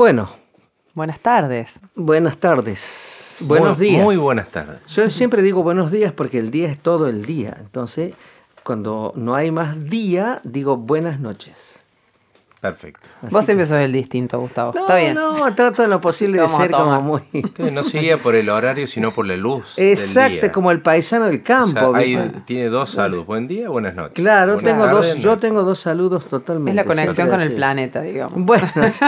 Bueno, Buenas tardes. buenas tardes, buenos Muy- días. Muy buenas tardes. Yo siempre digo buenos días porque el día es todo el día. Entonces, cuando no hay más día, digo buenas noches. Perfecto. Así Vos que- siempre sos el distinto, Gustavo. No, Está bien. no, trato en lo posible de ser como muy... Entonces, no se guía por el horario, sino por la luz. del Exacto, día. como el paisano del O campo. sea, ahí tiene dos saludos. Buen día, buenas noches. Claro, Buenas tengo tardes, dos, yo tengo dos saludos totalmente. Es la conexión con el planeta, digamos. Bueno, sí,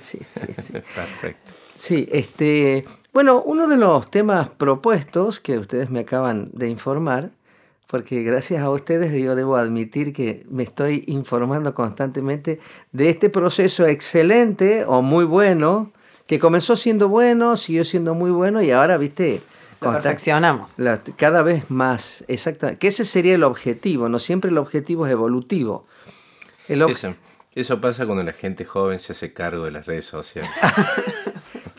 sí, sí, sí. Perfecto. Sí, este, bueno, uno de los temas propuestos que ustedes me acaban de informar, porque gracias a ustedes yo debo admitir que me estoy informando constantemente de este proceso excelente o muy bueno, que comenzó siendo bueno, siguió siendo muy bueno y ahora, viste, Lo consta- perfeccionamos. la- cada vez más, exactamente, que ese sería el objetivo, no siempre el objetivo es evolutivo. El ob- Eso, eso pasa cuando la gente joven se hace cargo de las redes sociales.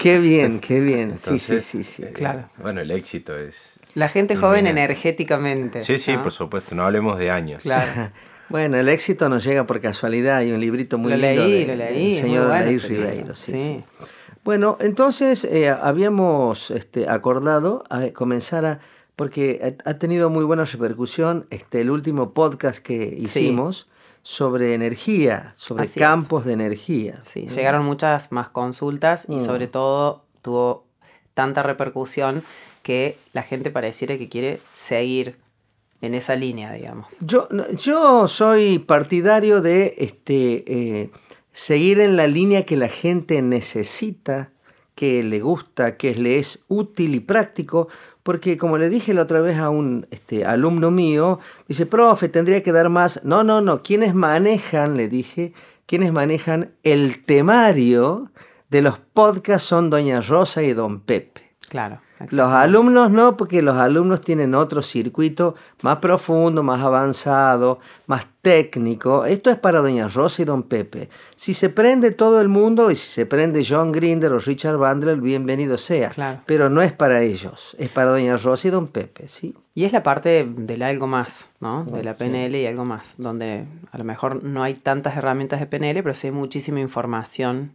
Qué bien, qué bien, sí, sí, sí, sí. eh, Claro. Bueno, el éxito es. La gente joven energéticamente. Sí, sí, ¿no? por supuesto. No hablemos de años. Claro. Bueno, el éxito nos llega por casualidad. Hay un librito muy Lo lindo leí, de- lo del leí, muy señor bueno Ribeiro. Sí, sí. sí. Bueno, entonces eh, habíamos este, acordado a comenzar a... Porque ha ha tenido muy buena repercusión este, el último podcast que hicimos sobre energía, sobre Así es. campos de energía. Sí, llegaron muchas más consultas y Mm. sobre todo tuvo tanta repercusión que la gente pareciera que quiere seguir en esa línea, digamos. Yo, yo soy partidario de este, eh, seguir en la línea que la gente necesita, que le gusta, que le es útil y práctico, porque como le dije la otra vez a un este, alumno mío, dice, profe, tendría que dar más. No, no, no, quienes manejan, le dije, quienes manejan el temario de los podcasts son Doña Rosa y Don Pepe. Claro. Los alumnos no, porque los alumnos tienen otro circuito más profundo, más avanzado, más técnico. Esto es para Doña Rosa y Don Pepe. Si se prende todo el mundo y si se prende John Grinder o Richard Bandler, bienvenido sea. Claro. Pero no es para ellos, es para Doña Rosa y Don Pepe, ¿sí? Y es la parte del algo más, ¿no? De la Sí. PNL y algo más, donde a lo mejor no hay tantas herramientas de PNL, pero sí hay muchísima información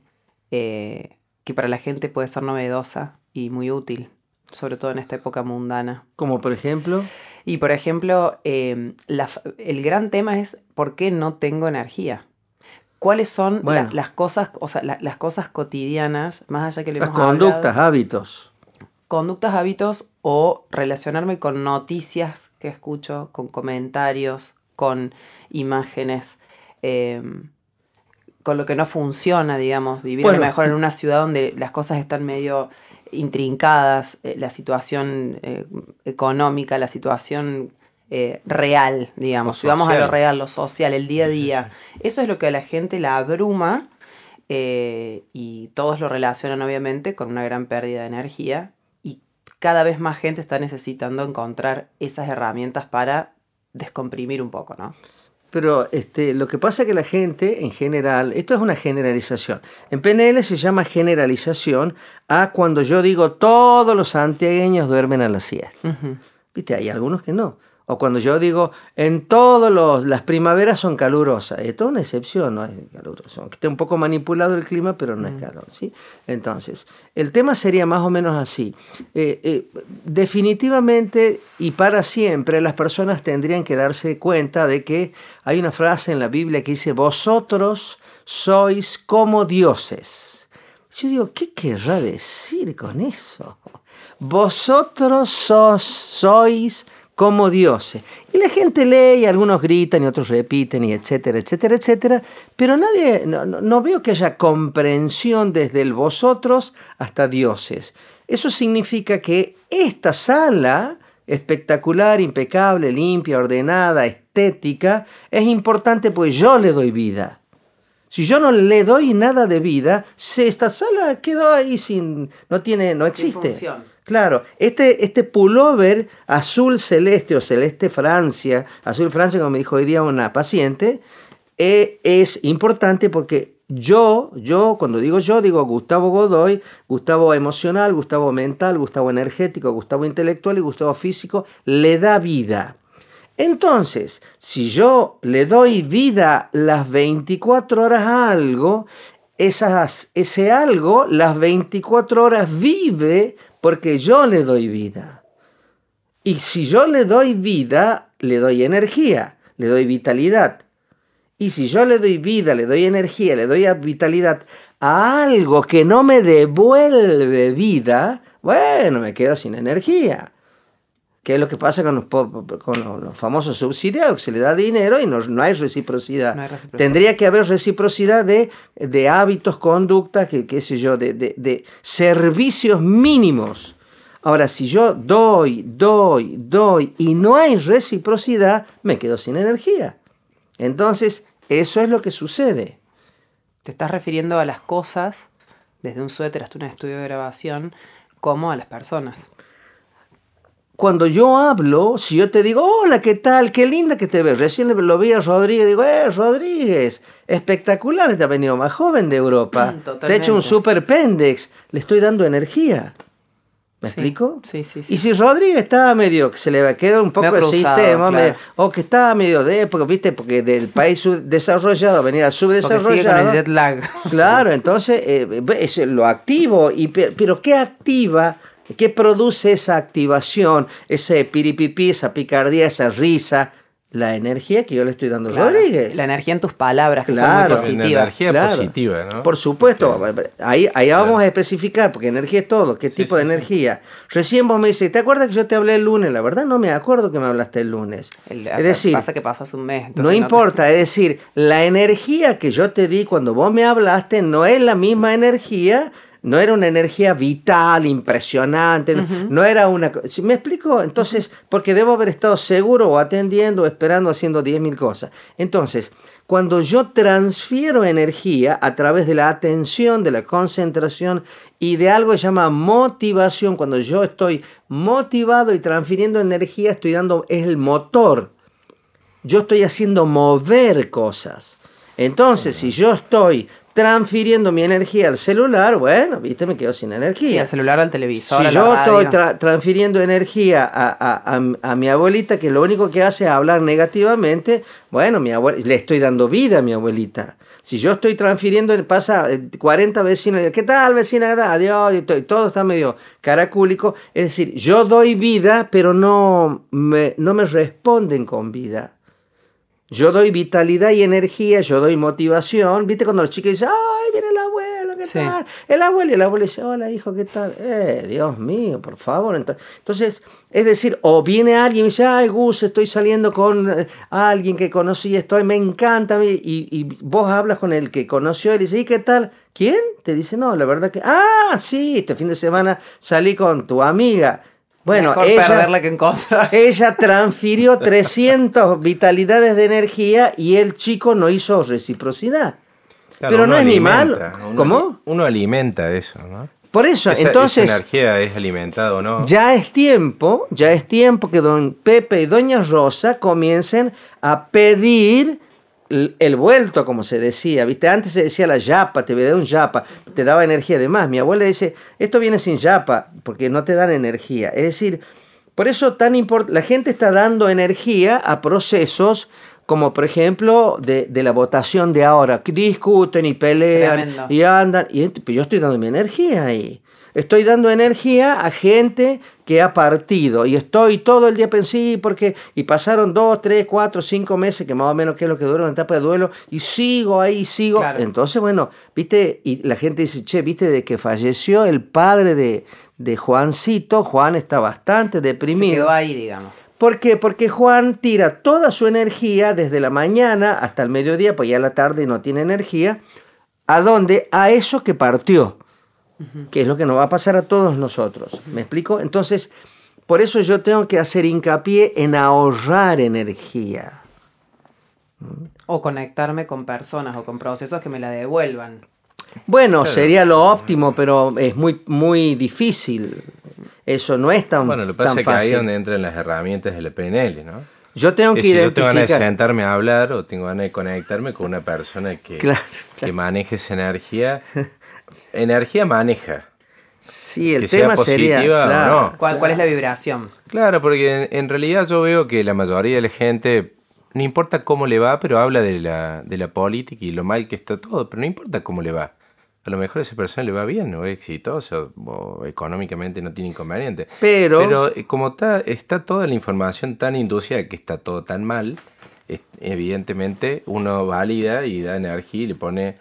eh, que para la gente puede ser novedosa y muy útil, sobre todo en esta época mundana. Como por ejemplo, Y por ejemplo, eh, la el gran tema es ¿por qué no tengo energía? ¿Cuáles son la- las cosas, o sea, la- las cosas cotidianas, más allá que le las hemos hablado? conductas, hábitos. conductas, hábitos o relacionarme con noticias que escucho, con comentarios, con imágenes, eh, con lo que no funciona, digamos, vivir Bueno. mejor en una ciudad donde las cosas están medio intrincadas, eh, la situación eh, económica, la situación eh, real, digamos, si vamos a lo real, lo social, el día a Sí, sí, día. Eso es lo que a la gente la abruma y todos lo relacionan obviamente con una gran pérdida de energía y cada vez más gente está necesitando encontrar esas herramientas para descomprimir un poco, ¿no? Pero este, lo que pasa es que la gente en general, esto es una generalización. En PNL se llama generalización a cuando yo digo todos los santiagueños duermen a la siesta. Viste, hay algunos que no. O cuando yo digo en todas las primaveras son calurosas. Esto es una excepción, no es caluroso. Esté un poco manipulado el clima, pero no es calor. ¿sí? Entonces, el tema sería más o menos así. Eh, eh, definitivamente y para siempre las personas tendrían que darse cuenta de que hay una frase en la Biblia que dice, vosotros sois como dioses. Yo digo, ¿qué querrá decir con eso? Vosotros sos, sois como dioses. Y la gente lee y algunos gritan y otros repiten y etcétera, etcétera, etcétera. Pero nadie, no, no- veo que haya comprensión desde el vosotros hasta dioses. Eso significa que esta sala espectacular, impecable, limpia, ordenada, estética, es importante pues yo le doy vida. Si yo no le doy nada de vida, esta sala quedó ahí sin, no tiene, no Sin existe. función. Claro, este, este pullover azul celeste o celeste Francia, azul Francia, como me dijo hoy día una paciente, eh, es importante porque yo, yo, cuando digo yo, digo Gustavo Godoy, Gustavo emocional, Gustavo mental, Gustavo energético, Gustavo intelectual y Gustavo físico, le da vida. Entonces, si yo le doy vida las 24 horas a algo, ese algo las 24 horas vive porque yo le doy vida. Y si yo le doy vida, le doy energía, le doy vitalidad. Y si yo le doy vida, le doy energía, le doy vitalidad a algo que no me devuelve vida, bueno, me quedo sin energía. ¿Qué es lo que pasa con los, con los famosos subsidiados? Se le da dinero y no, no, hay, reciprocidad. Tendría que haber reciprocidad de, de hábitos, conductas, que, qué sé yo, de, de, de servicios mínimos. Ahora, si yo doy, doy, doy y no hay reciprocidad, me quedo sin energía. Entonces, eso es lo que sucede. Te estás refiriendo a las cosas, desde un suéter hasta un estudio de grabación, como a las personas cuando yo hablo, si yo te digo, hola, ¿qué tal? Qué linda que te ves. Recién lo vi a Rodríguez, digo, eh, Rodríguez, espectacular, te ha venido más joven de Europa. Mm, te he hecho un super pendex, le estoy dando energía. ¿Me explico? Sí, sí, sí. Y si Rodríguez estaba medio, que se le quedado un poco el sistema, o que estaba medio de, porque, ¿viste? porque del país desarrollado venía al subdesarrollado. el jet lag. Claro, entonces eh, es lo activo, y, pero ¿qué activa ¿Qué produce esa activación, ese piripipi, esa picardía, esa risa? La energía que yo le estoy dando a Rodríguez. La energía en tus palabras, que son muy positivas. La energía positiva, ¿no? Por supuesto. Ahí, ahí vamos a especificar, porque energía es todo. ¿Qué tipo de energía? Recién vos me dices, ¿te acuerdas que yo te hablé el lunes? La verdad no me acuerdo que me hablaste el lunes. es decir, pasa que pasó hace un mes. No importa, es decir, la energía que yo te di cuando vos me hablaste no es la misma energía no era una energía vital, impresionante, no era una... ¿Me explico? Entonces, porque debo haber estado seguro o atendiendo o esperando haciendo 10.000 cosas. Entonces, cuando yo transfiero energía a través de la atención, de la concentración y de algo que se llama motivación, cuando yo estoy motivado y transfiriendo energía, estoy dando, es el motor. Yo estoy haciendo mover cosas. Entonces, si yo estoy transfiriendo mi energía al celular, bueno, viste, me quedo sin energía. Sí, al celular, al televisor. Si yo estoy transfiriendo energía a, mi abuelita, que lo único que hace es hablar negativamente, bueno, mi le estoy dando vida a mi abuelita. Si yo estoy transfiriendo, pasa 40 eh, vecinos, ¿qué tal vecina? Adiós, y todo está medio caracúlico. Es decir, yo doy vida, pero no me, no me responden con vida. Yo doy vitalidad y energía, yo doy motivación. ¿Viste cuando los chicos dicen, ay, viene el abuelo, qué tal? El abuelo y el abuelo dice, hola hijo, ¿qué tal? Eh, Dios mío, por favor. Entonces, es decir, o viene alguien y dice, ay, Gus, estoy saliendo con eh, alguien que conocí, estoy, me encanta. Y, y vos hablas con el que conoció y le dice, ¿y qué tal? ¿Quién? Te dice, no, la verdad que, ah, sí, este fin de semana salí con tu amiga. Bueno, ella, que ella transfirió 300 vitalidades de energía y el chico no hizo reciprocidad. Pero no es ni malo. ¿Cómo? Uno alimenta eso, ¿no? Por eso, entonces. Esa energía es alimentada o no. Ya es tiempo, ya es tiempo que don Pepe y doña Rosa comiencen a pedir el vuelto, como se decía, ¿viste? Antes se decía la yapa, te da un yapa, te daba energía. Además, mi abuela dice, esto viene sin yapa, porque no te dan energía. Es decir, por eso tan la gente está dando energía a procesos como por ejemplo de, la votación de ahora, que discuten y pelean y andan, y yo estoy dando mi energía ahí. Estoy dando energía a gente que ha partido y estoy todo el día pensé porque y pasaron dos, tres, cuatro, cinco meses que más o menos que es lo que dura una etapa de duelo y sigo ahí, sigo. Entonces, bueno, viste, y la gente dice, che, viste, de que falleció el padre de, de Juancito, Juan está bastante deprimido. Se quedó ahí, digamos. ¿Por qué? Porque Juan tira toda su energía desde la mañana hasta el mediodía, pues ya la tarde no tiene energía. ¿A dónde? A eso que partió que es lo que nos va a pasar a todos nosotros. ¿Me explico? Entonces, por eso yo tengo que hacer hincapié en ahorrar energía. O conectarme con personas o con procesos que me la devuelvan. Bueno, sería lo óptimo, pero es muy, muy difícil. Eso no es tan, bueno, lo que pasa es que ahí es donde entran las herramientas del PNL, ¿no? Yo tengo que si identificar... yo tengo ganas de sentarme a hablar o tengo ganas de conectarme con una persona que, que maneje esa energía, energía maneja. Sí, el tema sería. no. ¿Cuál, es la vibración? Claro, porque en, realidad yo veo que la mayoría de la gente, no importa cómo le va, pero habla de la, de la política y lo mal que está todo, pero no importa cómo le va. a lo mejor a esa persona le va bien, o es exitoso, o económicamente no tiene inconveniente. Pero, Pero eh, como está, está toda la información tan inducida que está todo tan mal, evidentemente uno valida y da energía y le pone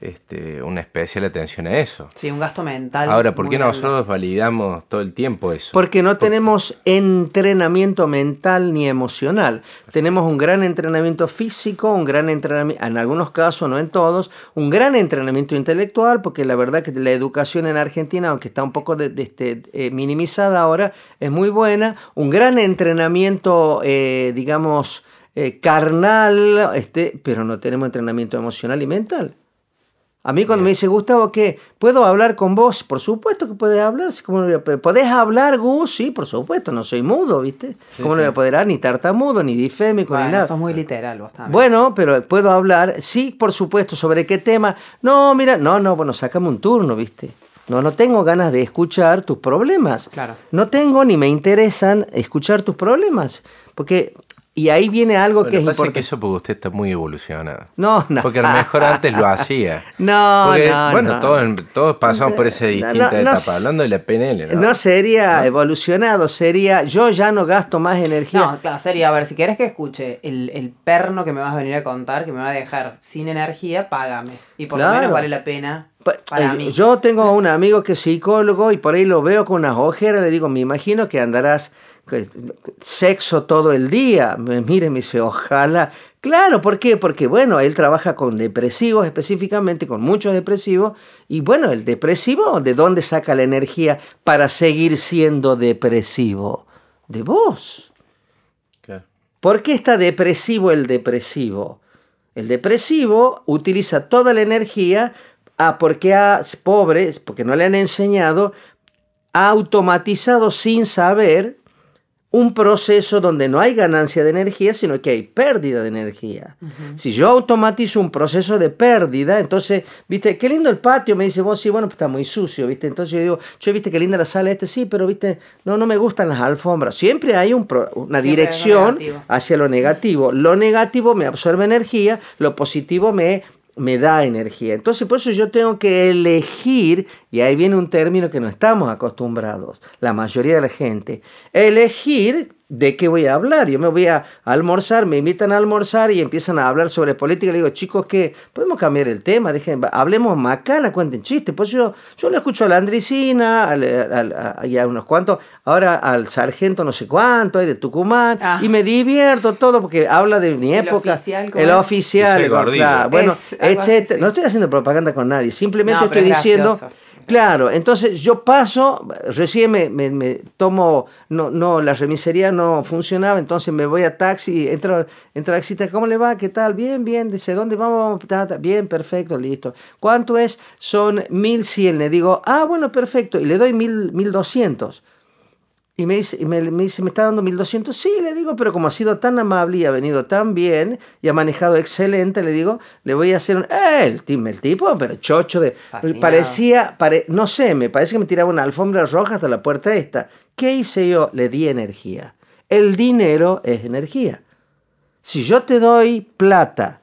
este, una especial atención a eso. Sí, un gasto mental. Ahora, ¿por qué grande. nosotros validamos todo el tiempo eso? Porque no tenemos entrenamiento mental ni emocional. Tenemos un gran entrenamiento físico, un gran entrenamiento, en algunos casos, no en todos, un gran entrenamiento intelectual, porque la verdad que la educación en Argentina, aunque está un poco de- de este, eh, minimizada ahora, es muy buena. Un gran entrenamiento, eh, digamos, eh, carnal, este, pero no tenemos entrenamiento emocional y mental. A mí cuando me dice, Gustavo, ¿qué? ¿Puedo hablar con vos? Por supuesto que puedes hablar. sí, ¿cómo no voy a poder? ¿Podés hablar, Gus? Sí, por supuesto, no soy mudo, ¿viste? ¿Cómo no voy a poder hablar? Ni tartamudo, ni difémico, ni Bueno, nada. sos muy literal vos también. Bueno, pero puedo hablar, sí, por supuesto, ¿sobre qué tema? No, mira, no, no, bueno, sácame un turno, ¿viste? No, no tengo ganas de escuchar tus problemas. Claro. No tengo ni me interesan escuchar tus problemas. Porque, y ahí viene algo Bueno, que es pasa importante. que eso porque usted está muy evolucionado. No, no. Porque a lo mejor antes lo hacía. No, Porque, no, bueno, no. Todos, todos pasamos por esa distinta no, no etapa, hablando de la PNL, ¿no? No sería evolucionado, sería yo ya no gasto más energía. No, claro, sería, a ver, si querés que escuche el, el perno que me vas a venir a contar, que me va a dejar sin energía, págame. Y por lo menos vale la pena Pa- para eh, mí. Yo tengo un amigo que es psicólogo y por ahí lo veo con unas ojeras, le digo, me imagino que andarás sexo todo el día. Me mire, me dice, ojalá. Claro, ¿por qué? Porque bueno, él trabaja con depresivos específicamente, con muchos depresivos, y bueno, el depresivo, ¿de dónde saca la energía para seguir siendo depresivo? De vos. Claro. ¿Por qué está depresivo el depresivo? El depresivo utiliza toda la energía ah, porque ha, pobre, porque no le han enseñado, ha automatizado sin saber un proceso donde no hay ganancia de energía, sino que hay pérdida de energía. Si yo automatizo un proceso de pérdida, entonces, viste, qué lindo el patio, me dice vos, sí, bueno, pues está muy sucio, viste, entonces yo digo, che, viste, qué linda la sala este, sí, pero viste, no, no me gustan las alfombras. Siempre hay un pro- una Siempre hay lo dirección hacia lo negativo. Lo negativo me absorbe energía, lo positivo me, me da energía. Entonces, por eso yo tengo que elegir, y ahí viene un término que no estamos acostumbrados, la mayoría de la gente, elegir de qué voy a hablar. Yo me voy a almorzar, me invitan a almorzar y empiezan a hablar sobre política. Le digo, chicos, que podemos cambiar el tema, dejen, hablemos macana, cuenten chistes. Pues yo, yo le escucho a la Andricina, al, al- a, y a unos cuantos, ahora al sargento no sé cuánto, hay de Tucumán, Ah. y me divierto todo porque habla de mi El época. oficial, ¿cómo el es? oficial, Es el claro, bueno, Es etcétera. No estoy haciendo propaganda con nadie, simplemente No, estoy es diciendo... gracioso. Claro, entonces yo paso, recién me, me- me tomo, no, no, la remisería no funcionaba, entonces me voy a taxi, entro, entro a ¿cómo le va? ¿Qué tal? Bien, bien, dice, ¿dónde vamos? Bien, perfecto, listo. ¿Cuánto es? Son 1100, le digo, ah, bueno, perfecto, y le doy 1000, 1200. Y me dice, y me, me dice, ¿me está dando 1200? Sí, le digo, pero como ha sido tan amable y ha venido tan bien y ha manejado excelente, le digo, le voy a hacer un. ¡Eh! El, el tipo, pero chocho de. Fascinado. Parecía, pare- no sé, me parece que me tiraba una alfombra roja hasta la puerta esta. ¿Qué hice yo? Le di energía. El dinero es energía. Si yo te doy plata,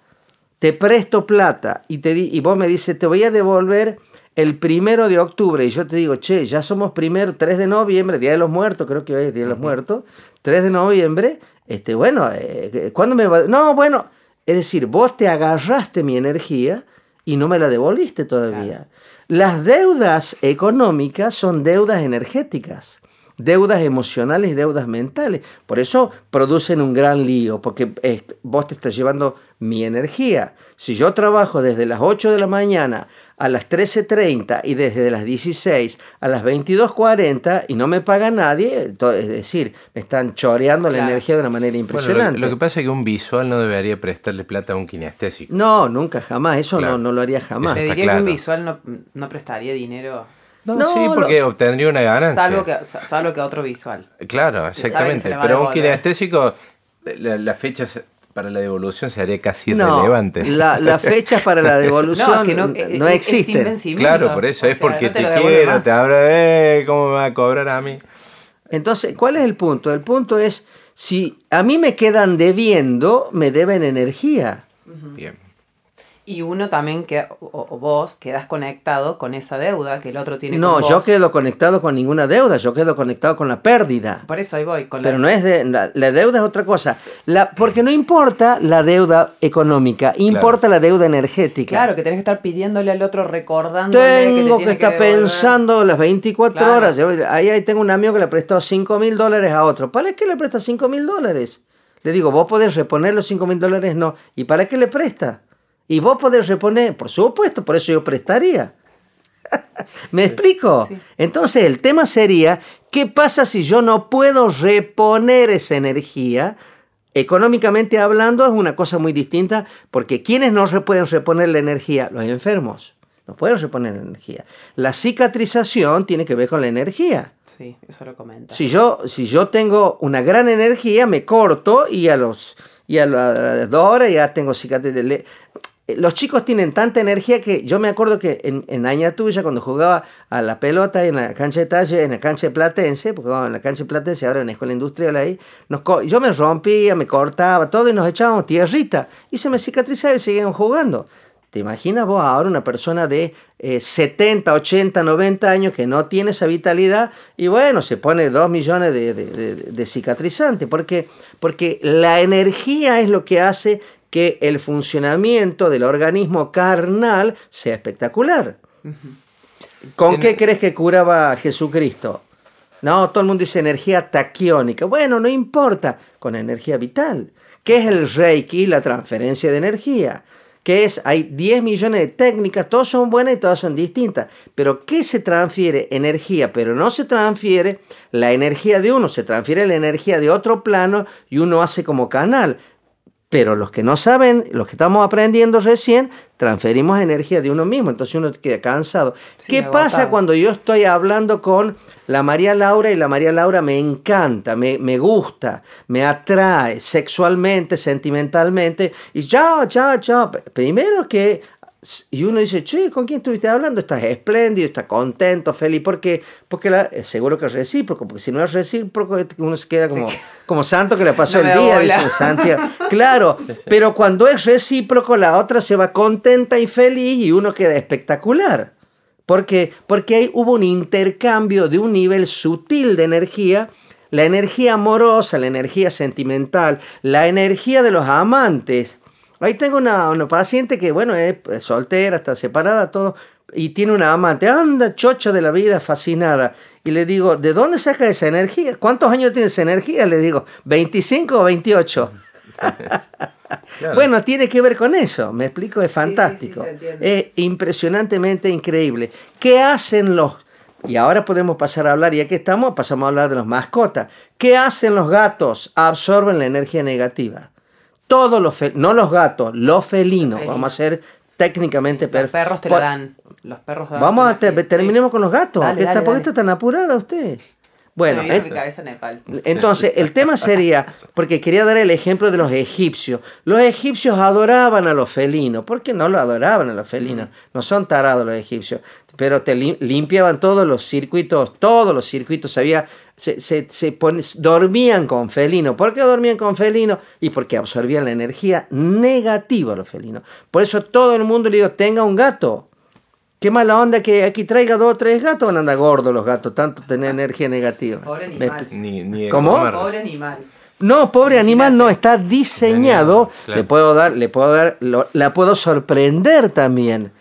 te presto plata y, te di- y vos me dices, te voy a devolver el primero de octubre y yo te digo, che, ya somos primero, 3 de noviembre, Día de los Muertos, creo que hoy es Día de los Muertos, 3 de noviembre, este, bueno, eh, ¿cuándo me va? No, bueno, es decir, vos te agarraste mi energía y no me la devolviste todavía. Las deudas económicas son deudas energéticas deudas emocionales y deudas mentales. Por eso producen un gran lío, porque eh, vos te estás llevando mi energía. Si yo trabajo desde las 8 de la mañana a las 13.30 y desde las 16 a las 22.40 y no me paga nadie, es decir, me están choreando la energía de una manera Bueno, impresionante. lo, lo que pasa es que un visual no debería prestarle plata a un kinestésico. No, nunca, jamás. Eso Claro. no, no lo haría jamás. Te Está diría que un visual no, no prestaría dinero. No, No, sí, lo- porque obtendría una ganancia. Salvo que, salvo que otro visual. Claro, se exactamente. Pero un kinestésico, la, la fecha se- para la devolución sería casi No, irrelevante. la, las fechas para la devolución No, es que no, no, es- es existen. vencimiento. Claro, por eso O es sea, porque no te, devuelve quiero, más. te abro, eh, ¿cómo me va a cobrar a mí? Entonces, ¿cuál es el punto? El punto es, si a mí me quedan debiendo, me deben energía. Bien. Y uno también, que, o, o vos, quedas conectado con esa deuda que el otro tiene No, con vos. yo quedo conectado con ninguna deuda, yo quedo conectado con la pérdida. Por eso ahí voy. Con la- Pero no es de, la, la deuda es otra cosa. La, porque no importa la deuda económica, importa la deuda energética. Claro, que tenés que estar pidiéndole al otro, te Tengo que, estar pensando las 24 Claro. horas. Yo- ahí, ahí tengo un amigo que le prestó 5 mil dólares a otro. ¿Para qué le presta 5 mil dólares? Le digo, vos podés reponer los 5 mil dólares, no. ¿Y para qué le presta? Y vos podés reponer, por supuesto, por eso yo prestaría. ¿Me explico? Sí. Entonces el tema sería, ¿qué pasa si yo no puedo reponer esa energía? Económicamente hablando es una cosa muy distinta porque ¿quiénes no pueden reponer la energía? Los enfermos. No pueden reponer la energía. La cicatrización tiene que ver con la energía. Sí, eso lo comenta. Si yo, si yo tengo una gran energía, me corto y a, los, y a las dos horas ya tengo cicatrices. Los chicos tienen tanta energía que yo me acuerdo que en, en Aña Tuya, cuando jugaba a la pelota en la cancha de talle, en la cancha de Platense, porque jugaba en la cancha de Platense, ahora en la escuela industrial ahí, nos yo me rompía, me cortaba todo y nos echábamos tierrita y se me cicatrizaba y seguían jugando. ¿Te imaginas vos ahora una persona de eh, 70, 80, 90 años que no tiene esa vitalidad y bueno, se pone 2 millones de, de, de- de cicatrizantes? Porque, porque la energía es lo que hace que el funcionamiento del organismo carnal sea espectacular. ¿Con qué crees que curaba Jesucristo? No, todo el mundo dice energía taquiónica. Bueno, no importa, con energía vital. ¿Qué es el Reiki? La transferencia de energía. ¿Qué es? Hay 10 millones de técnicas, todas son buenas y todas son distintas. Pero ¿qué se transfiere? Energía, pero no se transfiere la energía de uno, se transfiere la energía de otro plano y uno hace como canal. Pero los que no saben, los que estamos aprendiendo recién, transferimos energía de uno mismo, entonces uno queda cansado. Sí, ¿Qué agotado. pasa cuando yo estoy hablando con la María Laura y la María Laura me encanta, me, me gusta, me atrae sexualmente, sentimentalmente? Y ya, ya, ya. Primero que y uno dice, che, ¿con quién estuviste hablando? Estás espléndido, estás contento, feliz. ¿Por qué? Porque la- eh, seguro que es recíproco, porque si no es recíproco, uno se queda como, como santo que le pasó No el día, dice Santiago. Claro, pero cuando es recíproco, la otra se va contenta y feliz y uno queda espectacular. ¿Por qué? Porque ahí hubo un intercambio de un nivel sutil de energía, la energía amorosa, la energía sentimental, la energía de los amantes. Ahí tengo una, una paciente que, bueno, es soltera, está separada, todo, y tiene una amante, anda chocha de la vida, fascinada. Y le digo, ¿de dónde saca esa energía? ¿Cuántos años tiene esa energía? Le digo, ¿25 o 28? Claro. Bueno, tiene que ver con eso, me explico, es sí, fantástico. es impresionantemente increíble. ¿Qué hacen los... Y ahora podemos pasar a hablar, y aquí estamos, pasamos a hablar de los mascotas. ¿Qué hacen los gatos? Absorben la energía negativa. Todos los no los gatos, los felinos. Vamos a ser técnicamente Los perfectos. perros te la dan. Los perros dan Vamos a te- terminemos Sí. con los gatos. Dale, ¿Qué está, dale, ¿Por qué está tan apurada usted? Bueno, me cabeza Nepal. entonces, el tema sería, porque quería dar el ejemplo de los egipcios. Los egipcios adoraban a los felinos. ¿Por qué no lo adoraban a los felinos? No son tarados los egipcios. Pero te lim- limpiaban todos los circuitos, todos los circuitos. Había, se, se- se pon- dormían con felinos. ¿Por qué dormían con felinos? Y porque absorbían la energía negativa a los felinos. Por eso todo el mundo le digo, tenga un gato. Qué mala onda que aquí traiga dos o tres gatos, van a andar gordos los gatos, tanto tener energía negativa. Pobre Me animal. expli- Ni, ni ¿Cómo? Pobre animal. no, pobre animal no, está diseñado. Claro. Le puedo dar, le puedo dar, lo- la puedo sorprender también.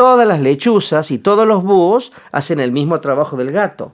Todas las lechuzas y todos los búhos hacen el mismo trabajo del gato.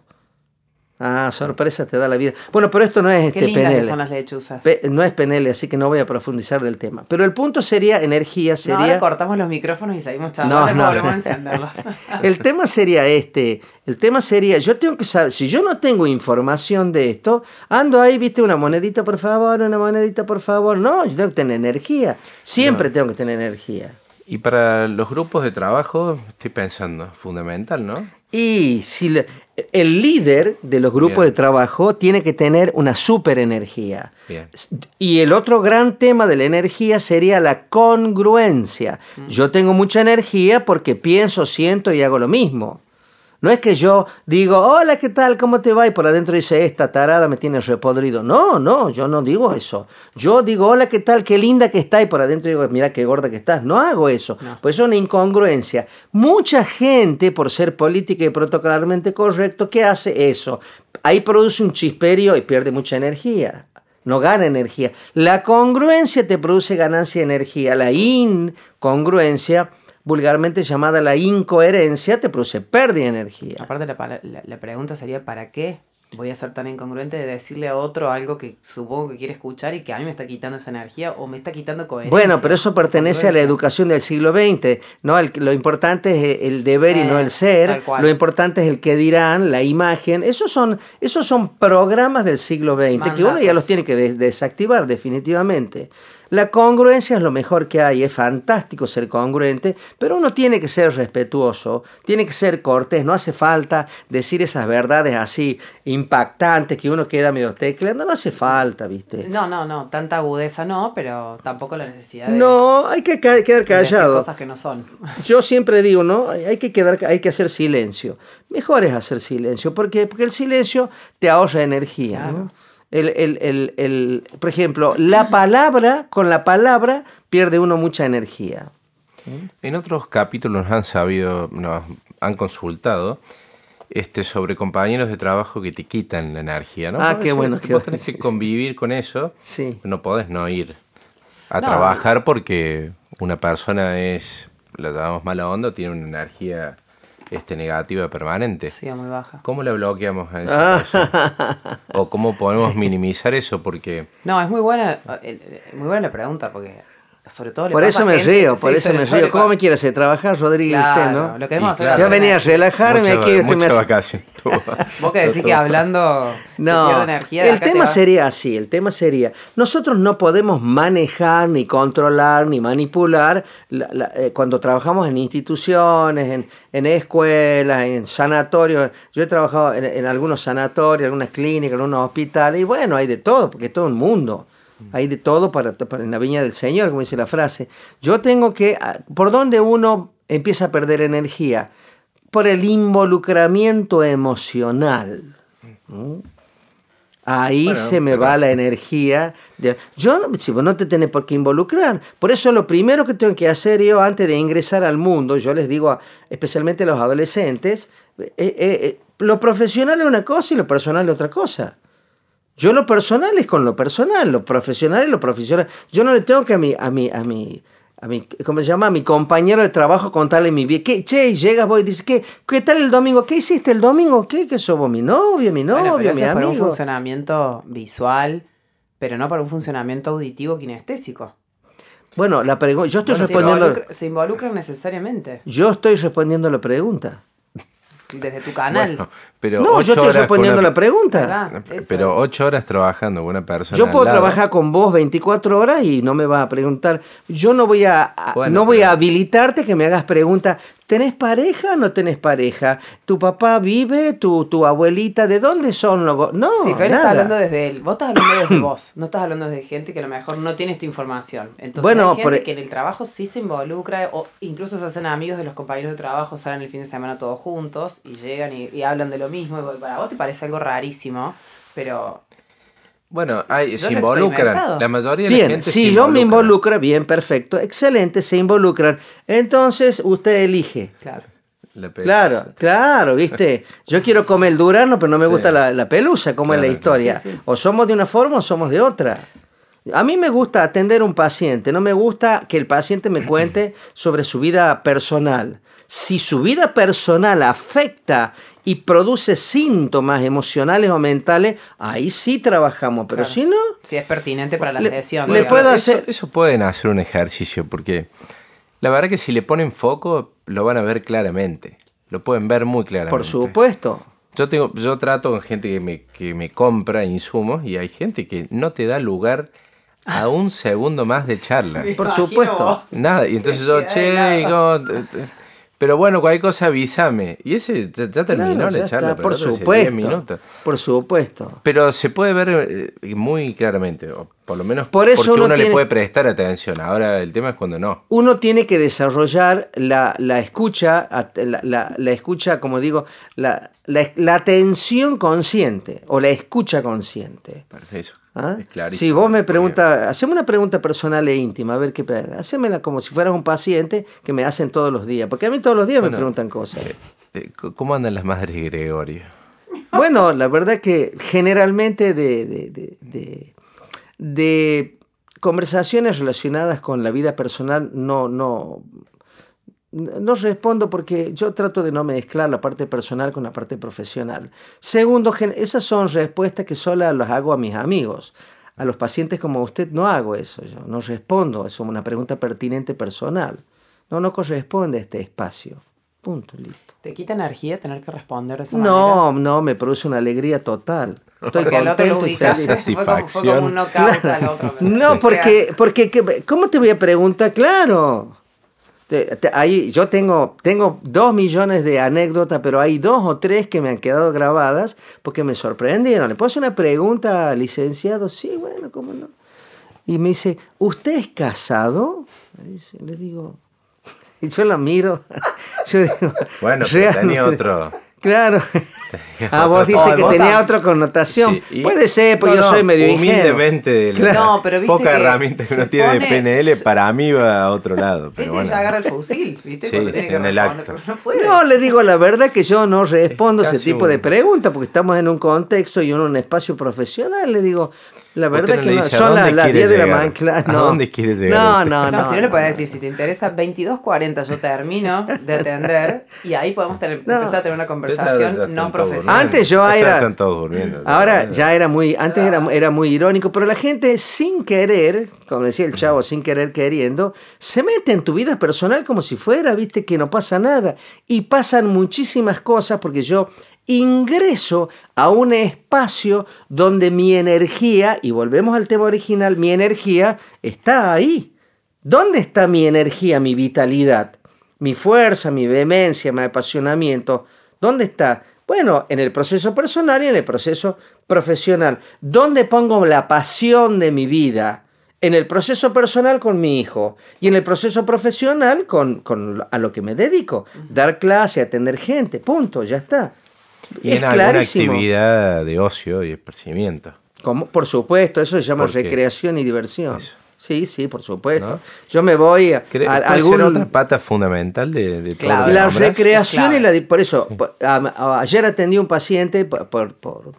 Ah, sorpresa te da la vida. Bueno, pero esto no es Qué este lindas que son las lechuzas. Pe- no es penele, así que no voy a profundizar del tema. Pero el punto sería energía, No, sería. ahora cortamos los micrófonos y seguimos charlando. No, No, encenderlos. El tema sería este, el tema sería, yo tengo que saber, si yo no tengo información de esto, ando ahí, viste, una monedita por favor, una monedita por favor, no, yo tengo que tener energía, siempre tengo que tener energía. Y para los grupos de trabajo, estoy pensando, fundamental, ¿no? Y si le- el líder de los grupos Bien. de trabajo tiene que tener una super energía. Bien. Y el otro gran tema de la energía sería la congruencia. Yo tengo mucha energía porque pienso, siento y hago lo mismo. No es que yo digo, hola, ¿qué tal? ¿Cómo te va? Y por adentro dice, esta tarada me tiene repodrido. No, no, yo no digo eso. Yo digo, hola, ¿qué tal? Qué linda que está. Y por adentro digo, mira qué gorda que estás. No hago eso. Pues es una incongruencia. Mucha gente, por ser política y protocolarmente correcto, ¿qué hace eso? Ahí produce un chisperio y pierde mucha energía no gana energía. La congruencia te produce ganancia de energía. La incongruencia vulgarmente llamada la incoherencia, te produce pérdida de energía. Aparte, la, la, pregunta sería: ¿para qué voy a ser tan incongruente de decirle a otro algo que supongo que quiere escuchar y que a mí me está quitando esa energía o me está quitando coherencia? Bueno, pero eso pertenece a la educación del siglo XX. ¿no? lo importante es el deber y no el eh, ser. Lo importante es el que dirán, la imagen. Esos son, esos son programas del siglo XX que uno ya los tiene que desactivar definitivamente. La congruencia es lo mejor que hay, es fantástico ser congruente, pero uno tiene que ser respetuoso, tiene que ser cortés, no hace falta decir esas verdades así impactantes que uno queda medio tecleando, no hace falta, ¿viste? No, no, no, tanta agudeza no, pero tampoco la necesidad de... No, hay que quedar callado. cosas que no son. Yo siempre digo, ¿no? Hay que, quedar, hay que hacer silencio. Mejor es hacer silencio, porque, porque el silencio te ahorra energía, ¿no? El, el, el, por ejemplo, la palabra, con la palabra pierde uno mucha energía. En otros capítulos nos han sabido, nos han consultado este, sobre compañeros de trabajo que te quitan la energía, ¿no? Ah, qué bueno. Vos tenés que convivir con eso. Sí. No podés no ir a trabajar porque una persona es, la llamamos mala onda, tiene una energía este, negativa permanente. Sí, muy baja. ¿Cómo la bloqueamos a ah. ¿O cómo podemos minimizar eso? Porque... No, es muy buena, eh, eh, muy buena la pregunta porque sobre todo por eso me río, por eso me río. ¿Cómo me quieres hacer trabajar, Rodríguez? ¿no? Lo queremos hacer Yo venía a relajarme aquí. Mucha vacación. Vos que decís que hablando no, se energía. El tema sería así, el tema sería, nosotros no podemos manejar, ni controlar, ni manipular eh, cuando trabajamos en instituciones, en, en, escuelas, en sanatorios. Yo he trabajado en, en algunos sanatorios, algunas clínicas, en algunos hospitales, y bueno, hay de todo, porque es todo un mundo. Hay de todo para, en la viña del Señor, como dice la frase. Yo tengo que, ah, ¿por dónde uno empieza a perder energía? Por el involucramiento emocional. Ahí se me va la energía. De, yo si vos no te tenés por qué involucrar. Por eso lo primero que tengo que hacer yo antes de ingresar al mundo, yo les digo especialmente a los adolescentes, eh, eh, eh, lo profesional es una cosa y lo personal es otra cosa. Yo lo personal es con lo personal, lo profesional es lo profesional. Yo no le tengo que a mi, a mi, a mi, a mi, ¿cómo se llama? A mi compañero de trabajo contarle mi vida. ¿Qué, che, llega voy y dice, ¿qué, ¿qué tal el domingo? ¿Qué hiciste el domingo? ¿Qué? ¿Que somos mi novio, mi novio, mi amigo? para un funcionamiento visual, pero no para un funcionamiento auditivo kinestésico. Bueno, la pregunta, yo estoy respondiendo... Se involucran necesariamente. Yo estoy respondiendo la pregunta desde tu canal. pero no, yo estoy respondiendo la pregunta. pero ocho horas trabajando con una persona. Yo puedo trabajar con vos 24 horas y no me vas a preguntar. Yo no voy a, no voy a habilitarte que me hagas preguntas. ¿Tenés pareja o no tenés pareja? ¿Tu papá vive? ¿Tu, tu abuelita? ¿De dónde son los.? No. Sí, pero está hablando desde él. Vos estás hablando desde vos. No estás hablando desde gente que a lo mejor no tiene esta información. Entonces, bueno, hay gente e- que en el trabajo sí se involucra, o incluso se hacen amigos de los compañeros de trabajo, salen el fin de semana todos juntos y llegan y, hablan de lo mismo. Y para vos te parece algo rarísimo, pero bueno, hay, se involucran. La mayoría de bien, la gente si yo me involucro, bien, perfecto, excelente, se involucran. Entonces usted elige. Claro. claro, claro, viste. Yo quiero comer el durano, pero no me gusta la, pelusa, como es la historia. o somos de una forma o somos de otra. A mí me gusta atender a un paciente, no me gusta que el paciente me cuente sobre su vida personal. Si su vida personal afecta y produce síntomas emocionales o mentales, ahí sí trabajamos, pero si no... Si es pertinente para la sesión. Le puedo hacer... eso, pueden hacer un ejercicio, porque la verdad que si le ponen foco, lo van a ver claramente. Lo pueden ver muy claramente. Por supuesto. Yo, tengo, yo trato con gente que me, que me compra insumos y hay gente que no te da lugar a un segundo más de charla. Por supuesto. Nada, y entonces yo, che, Pero bueno, cualquier cosa avísame. Y ese ya, ya terminó Claro, la ya charla. está, por pero hace 10 supuesto. minutos. Por supuesto. Pero se puede ver eh, muy claramente, o por lo menos Por eso porque uno uno, le puede prestar atención. Ahora el tema es cuando no. uno tiene que desarrollar la, la escucha, la, la- la escucha, como digo, la, la, la atención consciente o la escucha consciente. Perfecto. ¿Ah? Si vos me preguntas, haceme una pregunta personal e íntima, a ver qué hacémela como si fueras un paciente que me hacen todos los días, porque a mí todos los días me preguntan cosas. eh, eh, ¿Cómo andan las madres Gregorio? Bueno, la verdad que generalmente de, de, de- de- de conversaciones relacionadas con la vida personal no, no, no respondo porque yo trato de no mezclar la parte personal con la parte profesional. Segundo, gen- esas son respuestas que solo las hago a mis amigos. A los pacientes como usted no hago eso, yo no respondo, es una pregunta pertinente personal. No, no corresponde a este espacio. Punto, listo. ¿Te quita energía tener que responder de esa No, no, me produce una alegría total. Estoy Porque al otro lo contento y ubicaste. feliz. Fue como, fue Satisfacción. como un knockout al otro. No, porque, porque ¿qué- ¿cómo te voy a preguntar? Claro. Te- te- ahí, yo tengo, tengo dos millones de anécdotas, pero hay dos o tres que me han quedado grabadas porque me sorprendieron. ¿Le puedo hacer una pregunta, licenciado? Sí, bueno, ¿cómo no? Y me dice, ¿usted es casado? Le digo, y yo la miro. Yo digo, Bueno, pero tenía otro. Claro. Ah, otro vos dices que Vos tenía tam- otra connotación. Sí, Puede ser, No, yo no, soy medio ingenuo. Humildemente, de la Claro. No, pero viste poca que herramienta que uno tiene de PNL, para mí va a otro lado. Pero Este bueno. ya agarra el fusil, ¿viste? Sí, Cuando tiene sí, que en el acto. No puede. No, le digo la verdad que yo no respondo Es ese tipo de un- preguntas porque estamos en un contexto y en un espacio profesional. Le digo, la verdad no que no, dice, ¿a son las, quiere 10 de la mañana. claro, ¿A no. dónde quiere llegar No, no, No, no. si no le puedes decir, si te interesa 22.40, yo termino de atender y ahí podemos tener- No. empezar a tener una conversación no profesional. Antes yo era- Están todos durmiendo. Ahora ya era muy, antes era, era muy irónico, pero la gente sin querer, como decía el chavo, sin querer queriendo, se mete en tu vida personal como si fuera, viste, que no pasa nada. Y pasan muchísimas cosas porque yo ingreso a un espacio donde mi energía, y volvemos al tema original, mi energía está ahí. ¿Dónde está mi energía, mi vitalidad? Mi fuerza, mi vehemencia, mi apasionamiento. ¿Dónde está? Bueno, en el proceso personal y en el proceso profesional. ¿Dónde pongo la pasión de mi vida? En el proceso personal con mi hijo y en el proceso profesional con, con a lo que me dedico. Dar clase, atender gente, punto, ya está. Y es en alguna clarísimo. actividad de ocio y esparcimiento. Como- por supuesto, eso se llama recreación y diversión. Eso. Sí, sí, por supuesto. ¿No? Yo me voy a, ¿Cree- a ¿Puede algún... otra pata fundamental de, de Claro. La recreación y la... Por eso, por- a- a- ayer atendí a un paciente por, por- por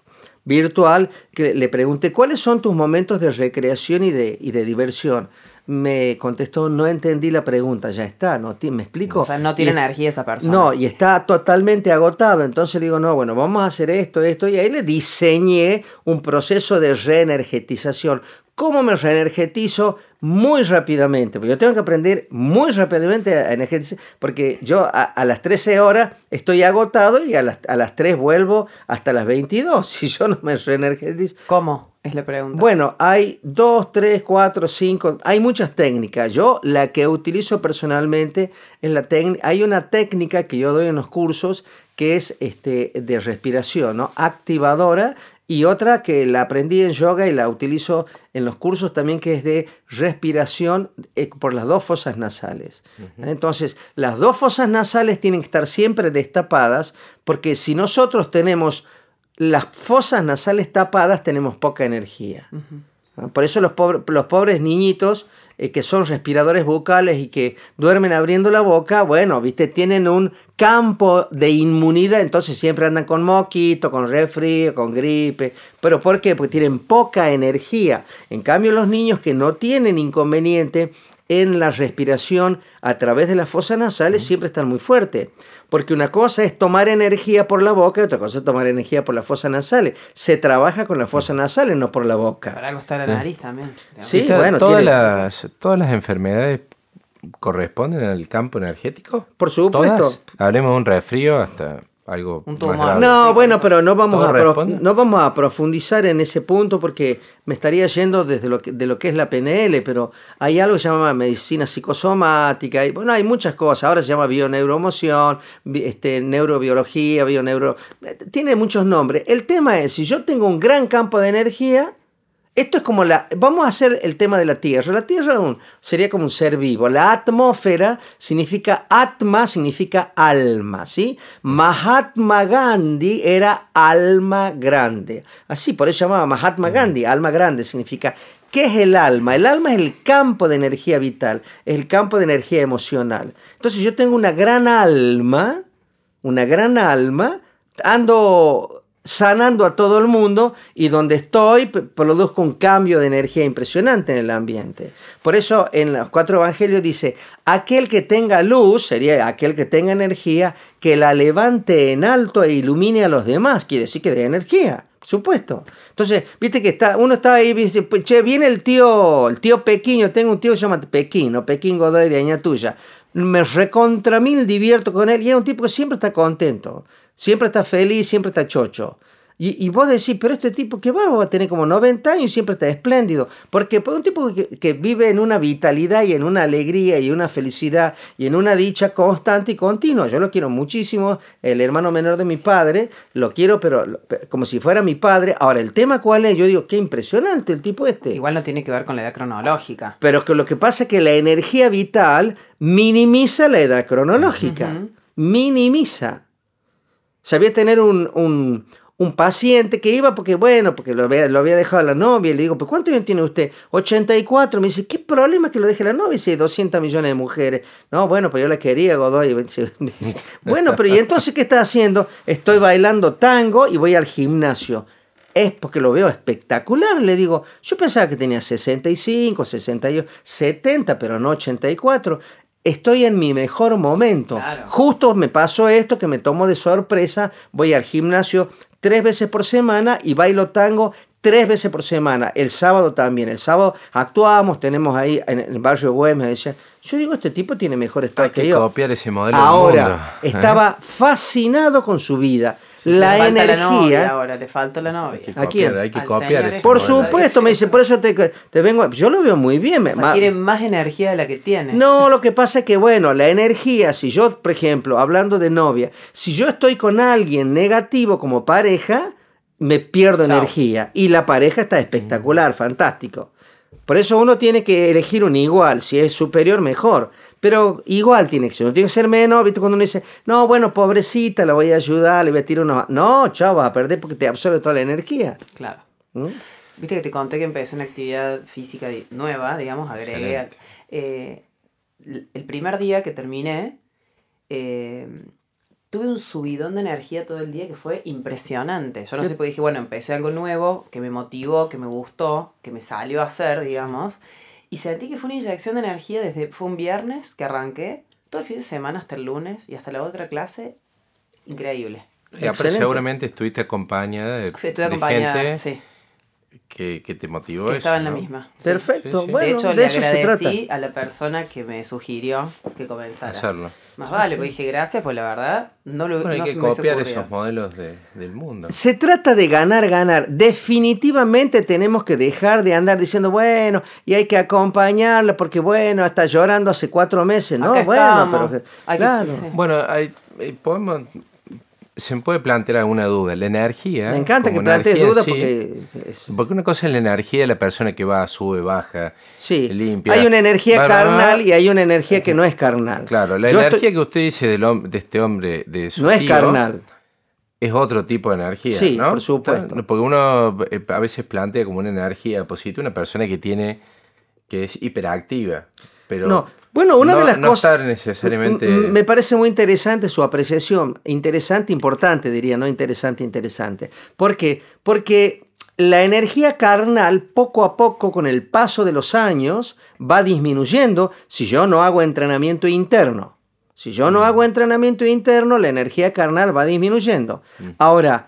virtual que le pregunté, ¿cuáles son tus momentos de recreación y de, y de diversión? Me contestó, no entendí la pregunta, ya está, ¿no? ¿Me explico? O sea, no tiene Y- energía esa persona. No, y está totalmente agotado. Entonces digo, no, bueno, vamos a hacer esto, esto. Y ahí le diseñé un proceso de reenergetización. ¿Cómo me reenergetizo? Muy rápidamente. Porque yo tengo que aprender muy rápidamente a energetizar. Porque yo a, a las 13 horas estoy agotado y a las, a las 3 vuelvo hasta las 22. Si yo no me reenergetizo. ¿Cómo? Es la pregunta. Bueno, hay dos, tres, cuatro, cinco, hay muchas técnicas. Yo la que utilizo personalmente es la técnica, hay una técnica que yo doy en los cursos que es este, de respiración, ¿no? Activadora y otra que la aprendí en yoga y la utilizo en los cursos también que es de respiración eh, por las dos fosas nasales. Entonces, las dos fosas nasales tienen que estar siempre destapadas porque si nosotros tenemos las fosas nasales tapadas tenemos poca energía. ¿Ah? Por eso los, pobre- los pobres niñitos eh, que son respiradores bucales y que duermen abriendo la boca, bueno, viste, tienen un campo de inmunidad, entonces siempre andan con moquito, con resfrío, con gripe. ¿Pero por qué? Porque tienen poca energía. En cambio, los niños que no tienen inconveniente en la respiración a través de las fosas nasales siempre están muy fuertes. Porque una cosa es tomar energía por la boca y otra cosa es tomar energía por las fosas nasales. Se trabaja con las fosas nasales, no por la boca. Para algo está la nariz también. digamos. Sí, bueno, todas, tiene- las, todas las enfermedades corresponden al campo energético. Por supuesto. ¿Todas? Hablemos de un resfrío hasta algo Un más grave. No, bueno, pero no vamos, ¿Todo a responde? no vamos a profundizar en ese punto porque me estaría yendo desde lo que, de lo que es la PNL, pero hay algo que se llama medicina psicosomática, y bueno, hay muchas cosas, ahora se llama bioneuroemoción, bi- este, neurobiología, bioneuro... eh, Tiene muchos nombres. El tema es, si yo tengo un gran campo de energía, esto es como la. Vamos a hacer el tema de la Tierra. La Tierra sería como un ser vivo. La atmósfera significa atma, significa alma, ¿sí? Mahatma Gandhi era alma grande. Así, por eso llamaba Mahatma Gandhi. Alma grande significa. ¿Qué es el alma? El alma es el campo de energía vital, es el campo de energía emocional. Entonces yo tengo una gran alma, una gran alma, ando sanando a todo el mundo y donde estoy produzco un cambio de energía impresionante en el ambiente. Por eso en los cuatro evangelios dice, aquel que tenga luz, sería aquel que tenga energía, que la levante en alto e ilumine a los demás, quiere decir que dé energía. Supuesto. Entonces, viste que está, uno está ahí y dice, "Pues, che, viene el tío, el tío yo tengo un tío que se llama Pekín, o Pekín Godoy de Añatuya. Me recontra mil divierto con él y es un tipo que siempre está contento, siempre está feliz, siempre está chocho. Y, y vos decís, pero este tipo, qué bárbaro, va a tener como 90 años y siempre está espléndido. Porque un tipo que, que vive en una vitalidad y en una alegría y una felicidad y en una dicha constante y continua. Yo lo quiero muchísimo, el hermano menor de mi padre, lo quiero, pero como si fuera mi padre. Ahora, el tema cuál es, yo digo, qué impresionante el tipo este. Igual no tiene que ver con la edad cronológica. Pero que lo que pasa es que la energía vital minimiza la edad cronológica. Minimiza. Sabía tener un, un, un paciente que iba porque, bueno, porque lo había, lo había dejado a la novia. Y le digo, ¿pero cuántos años tiene usted? 84. Me dice, ¿qué problema que lo deje la novia si hay 200 millones de mujeres? No, bueno, pues yo la quería, Godoy. Me dice, bueno, pero ¿y entonces qué está haciendo? Estoy bailando tango y voy al gimnasio es porque lo veo espectacular. Le digo, yo pensaba que tenía 65, 68, 70, pero no 84. Estoy en mi mejor momento. Claro. Justo me pasó esto que me tomo de sorpresa. Voy al gimnasio tres veces por semana y bailo tango tres veces por semana. El sábado también. El sábado actuamos, tenemos ahí en el barrio Güemes. Decía, yo digo, este tipo tiene mejor estado Hay que que yo. copiar ese modelo del Ahora, mundo, ¿eh? estaba fascinado con su vida. La Le falta energía. La novia ahora, le falta la Hay novia. que ¿A copiar, quién? hay que Al copiar. Por supuesto, me dice, por eso te, te vengo. Yo lo veo muy bien. me- O sea, ma- quiere más energía de la que tiene. No, lo que pasa es que, bueno, la energía, si yo, por ejemplo, hablando de novia, si yo estoy con alguien negativo como pareja, me pierdo Chao. energía. Y la pareja está espectacular, fantástico. Por eso uno tiene que elegir un igual. Si es superior, mejor. Pero igual tiene que ser. No tiene que ser menos. ¿Viste? Cuando uno dice, no, bueno, pobrecita, la voy a ayudar, le voy a tirar unos. No, chao, vas a perder porque te absorbe toda la energía. Claro. ¿Mm? Viste que te conté que empecé una actividad física nueva, digamos, agregué. Eh, el primer día que terminé, eh, tuve un subidón de energía todo el día que fue impresionante. Yo no sé, porque dije, bueno, empecé algo nuevo, que me motivó, que me gustó, que me salió a hacer, digamos. Y sentí que fue una inyección de energía desde, fue un viernes que arranqué, todo el fin de semana hasta el lunes y hasta la otra clase, increíble. Y aparte seguramente estuviste acompañada de, Fui- Estuve de acompañada, gente sí, que, que te motivó que eso, estaba en la misma. sí. Perfecto. Sí, sí. Bueno, de hecho, de le eso se trata. agradecí a la persona que me sugirió que comenzara. Hacerlo. Más vale, porque dije gracias, pues la verdad no lo Bueno, hay no que se me hubiese copiar esos modelos de- del mundo. Se trata de ganar, ganar. Definitivamente tenemos que dejar de andar diciendo, bueno, y hay que acompañarla porque, bueno, está llorando hace cuatro meses, ¿no? Acá bueno, estamos. pero... Hay que- claro. sí, sí. Bueno, hay, eh, podemos, se me puede plantear alguna duda. La energía. Me encanta que plantees dudas sí, porque... es- Porque una cosa es la energía de la persona que va, sube, baja, Sí, limpia. hay una energía Va, va, va. carnal y hay una energía que no es carnal. Claro, la Yo energía estoy- que usted dice del de este hombre, de su no es carnal. es otro tipo de energía, Sí, ¿no? por supuesto. Porque uno eh, a veces plantea como una energía positiva una persona que tiene, que es hiperactiva, pero No, bueno, una no- de las no cosas... necesariamente... Me parece muy interesante su apreciación. Interesante, importante, diría, no interesante, interesante. ¿Por qué? Porque la energía carnal, poco a poco, con el paso de los años, va disminuyendo si yo no hago entrenamiento interno. Si yo no hago entrenamiento interno, la energía carnal va disminuyendo. Ahora,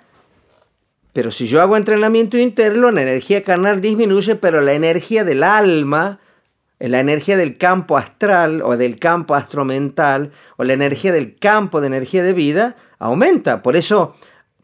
pero si yo hago entrenamiento interno, la energía carnal disminuye, pero la energía del alma la energía del campo astral o del campo astromental o la energía del campo de energía de vida aumenta. Por eso,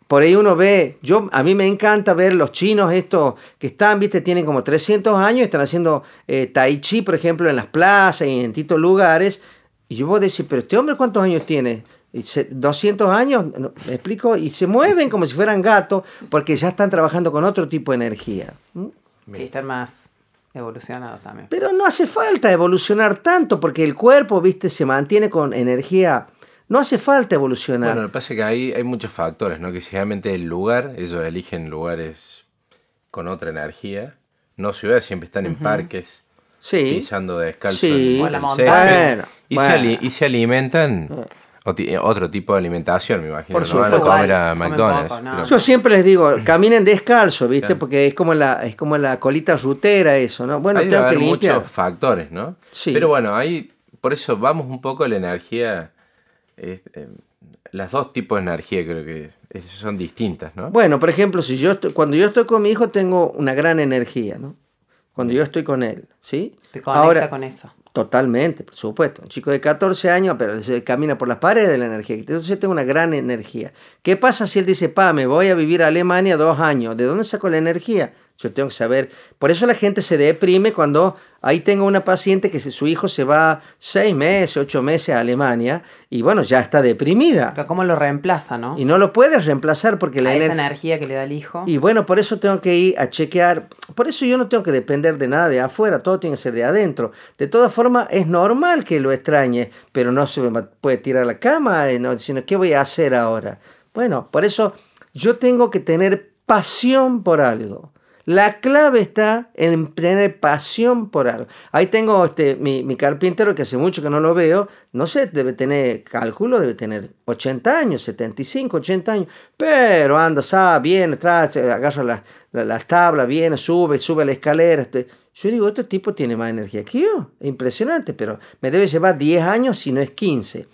por ahí uno ve, yo a mí me encanta ver los chinos estos que están, viste, tienen como 300 años, están haciendo eh, tai chi, por ejemplo, en las plazas y en distintos lugares. Y yo voy a decir, pero este hombre cuántos años tiene? 200 años, me explico, y se mueven como si fueran gatos porque ya están trabajando con otro tipo de energía. Sí, están más evolucionados también. Pero no hace falta evolucionar tanto porque el cuerpo, viste, se mantiene con energía. No hace falta evolucionar. Bueno, lo que pasa es que hay, hay muchos factores, ¿no? Que generalmente el lugar, ellos eligen lugares con otra energía. No ciudades, siempre están en parques, sí. pisando descalzo Sí. en la montaña. Bueno, y, bueno. Se y se alimentan eh, otro tipo de alimentación, me imagino. Por no van a comer a McDonald's. poco, no. pero- Yo siempre les digo, caminen descalzo, ¿viste? Claro. Porque es como la, es como la colita rutera eso, ¿no? Bueno, debe tengo que limpiar. muchos factores, ¿no? Sí. Pero bueno, ahí, por eso vamos un poco a la energía. eh, eh, las dos tipos de energía creo que es- son distintas, ¿no? Bueno, por ejemplo, si yo estoy- cuando yo estoy con mi hijo tengo una gran energía, ¿no? Cuando yo estoy con él, ¿sí? Te conecta con eso. Totalmente, por supuesto. Un chico de 14 años, pero se camina por las paredes de la energía. Entonces tengo una gran energía. ¿Qué pasa si él dice, pa, me voy a vivir a Alemania dos años? ¿De dónde saco la energía? Yo tengo que saber. Por eso la gente se deprime cuando ahí tengo una paciente que su hijo se va seis meses, ocho meses a Alemania y bueno, ya está deprimida. Pero ¿Cómo lo reemplaza, no? Y no lo puedes reemplazar porque la esa ener- energía que le da el hijo. y bueno, por eso tengo que ir a chequear. Por eso yo no tengo que depender de nada de afuera, todo tiene que ser de adentro. De todas formas, es normal que lo extrañe, pero no se me puede tirar a la cama, eh, no, sino ¿qué voy a hacer ahora? Bueno, por eso yo tengo que tener pasión por algo. La clave está en tener pasión por algo. Ahí tengo este, mi, carpintero que hace mucho que no lo veo, no sé, debe tener, cálculo, debe tener 80 años, 75, 80 años, pero anda, sabe, viene, se agarra las la, las tablas, viene, sube, sube la escalera. este. Yo digo, este tipo tiene más energía que yo, es impresionante, pero me debe llevar 10 años si no es 15.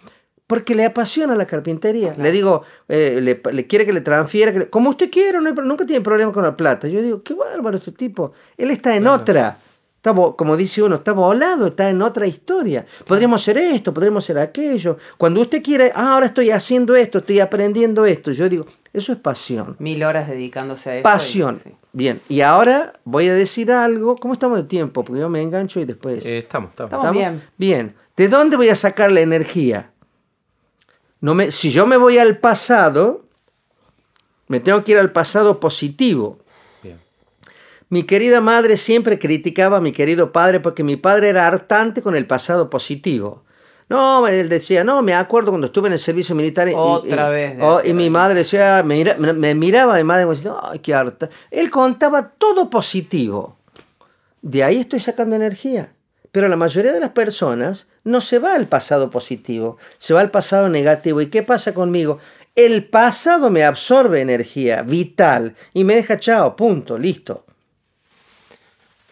Porque le apasiona la carpintería. Le digo, eh, le, le quiere que le transfiera, que le- como usted quiera, no hay pro- nunca tiene problema con la plata. Yo digo, qué bárbaro este tipo. Él está en otra. Está, como dice uno, está volado, está en otra historia. Podríamos hacer esto, podríamos hacer aquello. Cuando usted quiere, ah, ahora estoy haciendo esto, estoy aprendiendo esto. Yo digo, eso es pasión. Mil horas dedicándose a eso. y- Pasión. sí. Bien, y ahora voy a decir algo. ¿Cómo estamos de tiempo? Porque yo me engancho y después... Eh, estamos, estamos. Estamos bien. Bien. ¿De dónde voy a sacar la energía? No me, si yo me voy al pasado, me tengo que ir al pasado positivo. Bien. Mi querida madre siempre criticaba a mi querido padre porque mi padre era hartante con el pasado positivo. No, él decía, no, me acuerdo cuando estuve en el servicio militar. y- Otra y, vez oh, decía y mi madre decía, me, mira- me- me miraba mi madre como diciendo, ay, qué harta. Él contaba todo positivo. De ahí estoy sacando energía. Pero la mayoría de las personas no se va al pasado positivo, se va al pasado negativo. ¿Y qué pasa conmigo? El pasado me absorbe energía vital y me deja chao, punto, listo.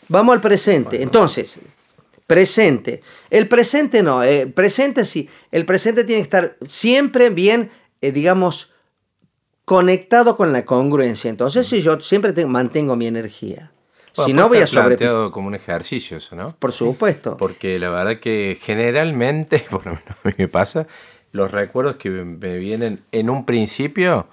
Vamos al presente. Entonces, presente. El presente no, eh, presente sí. El presente tiene que estar siempre bien, eh, digamos, conectado con la congruencia. Entonces, si yo siempre te- mantengo mi energía. Bueno, si no, voy a sobre... planteado como un ejercicio eso, ¿no? Por supuesto. Porque la verdad que generalmente, por lo menos a mí me pasa, los recuerdos que me vienen en un principio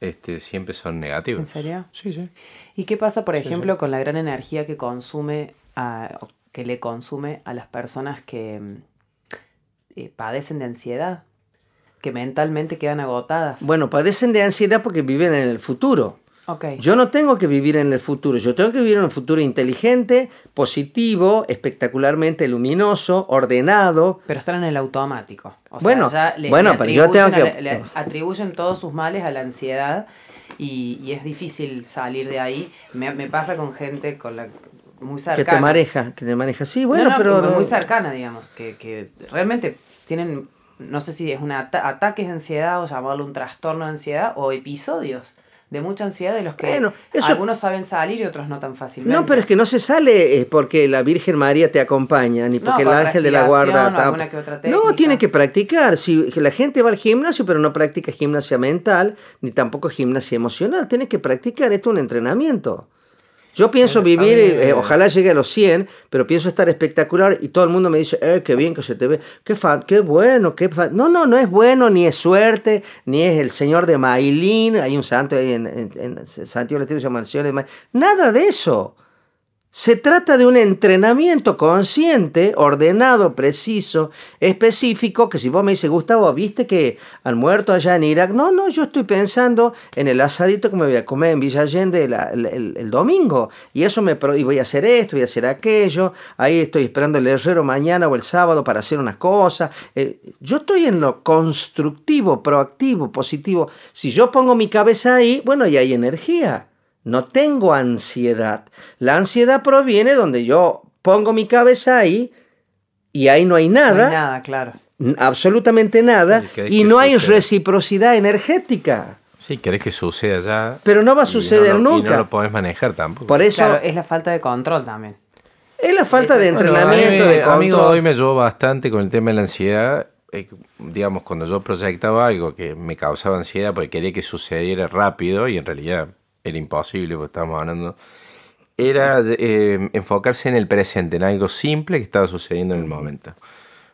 este, siempre son negativos. ¿En serio? Sí, sí. ¿Y qué pasa, por ejemplo, con la gran energía que consume, a- que le consume a las personas que mm, eh, padecen de ansiedad? Que mentalmente quedan agotadas. Bueno, padecen de ansiedad porque viven en el futuro. Yo no tengo que vivir en el futuro, yo tengo que vivir en un futuro inteligente, positivo, espectacularmente luminoso, ordenado. Pero están en el automático. O sea, Bueno, ya le, bueno, le pero yo tengo a que- le atribuyen todos sus males a la ansiedad y, y es difícil salir de ahí. Me, me pasa con gente con la muy Que cercana. te maneja, que te maneja. Sí, bueno, No, no, pero... muy cercana, digamos, que, que realmente tienen, no sé si es un ata- ataques de ansiedad o llamarlo un trastorno de ansiedad o episodios de mucha ansiedad de los que Bueno, eso- algunos saben salir y otros no tan fácilmente. No, pero es que no se sale eh, porque la Virgen María te acompaña, ni No, porque el ángel de la guarda... No, tiene que practicar. Si la gente va al gimnasio, pero no practica gimnasia mental, ni tampoco gimnasia emocional, tienes que practicar. Esto es un entrenamiento. Yo pienso vivir, mí- eh, ojalá llegue a los 100, pero pienso estar espectacular y todo el mundo me dice, eh, qué bien que se te ve, qué, fa- qué bueno, qué fa-". No, no, no es bueno, ni es suerte, ni es el señor de Mailín, hay un santo ahí en, en, en Santiago del Estero que se llama el señor de Mailín. Nada de eso. Se trata de un entrenamiento consciente, ordenado, preciso, específico, que si vos me dices, Gustavo, ¿viste que han muerto allá en Irak? No, no, yo estoy pensando en el asadito que me voy a comer en Villa Allende el, el- domingo. Y eso me y voy a hacer esto, voy a hacer aquello. Ahí estoy esperando el herrero mañana o el sábado para hacer unas cosas. Eh, yo estoy en lo constructivo, proactivo, positivo. Si yo pongo mi cabeza ahí, bueno, y hay energía. No tengo ansiedad. La ansiedad proviene donde yo pongo mi cabeza ahí y ahí no hay No nada, hay nada, claro. absolutamente nada, Y no hay suceda. reciprocidad energética. Sí, querés que suceda ya. Pero no va a y suceder no lo- nunca. Y no lo podés manejar tampoco. Por eso Claro, es la falta de control también. es la falta de entrenamiento, a mí, de control. hoy me ayudó bastante con el tema de la ansiedad. Eh, digamos, cuando yo proyectaba algo que me causaba ansiedad porque quería que sucediera rápido y en realidad era imposible porque estábamos hablando, era eh, enfocarse en el presente, en algo simple que estaba sucediendo en el momento.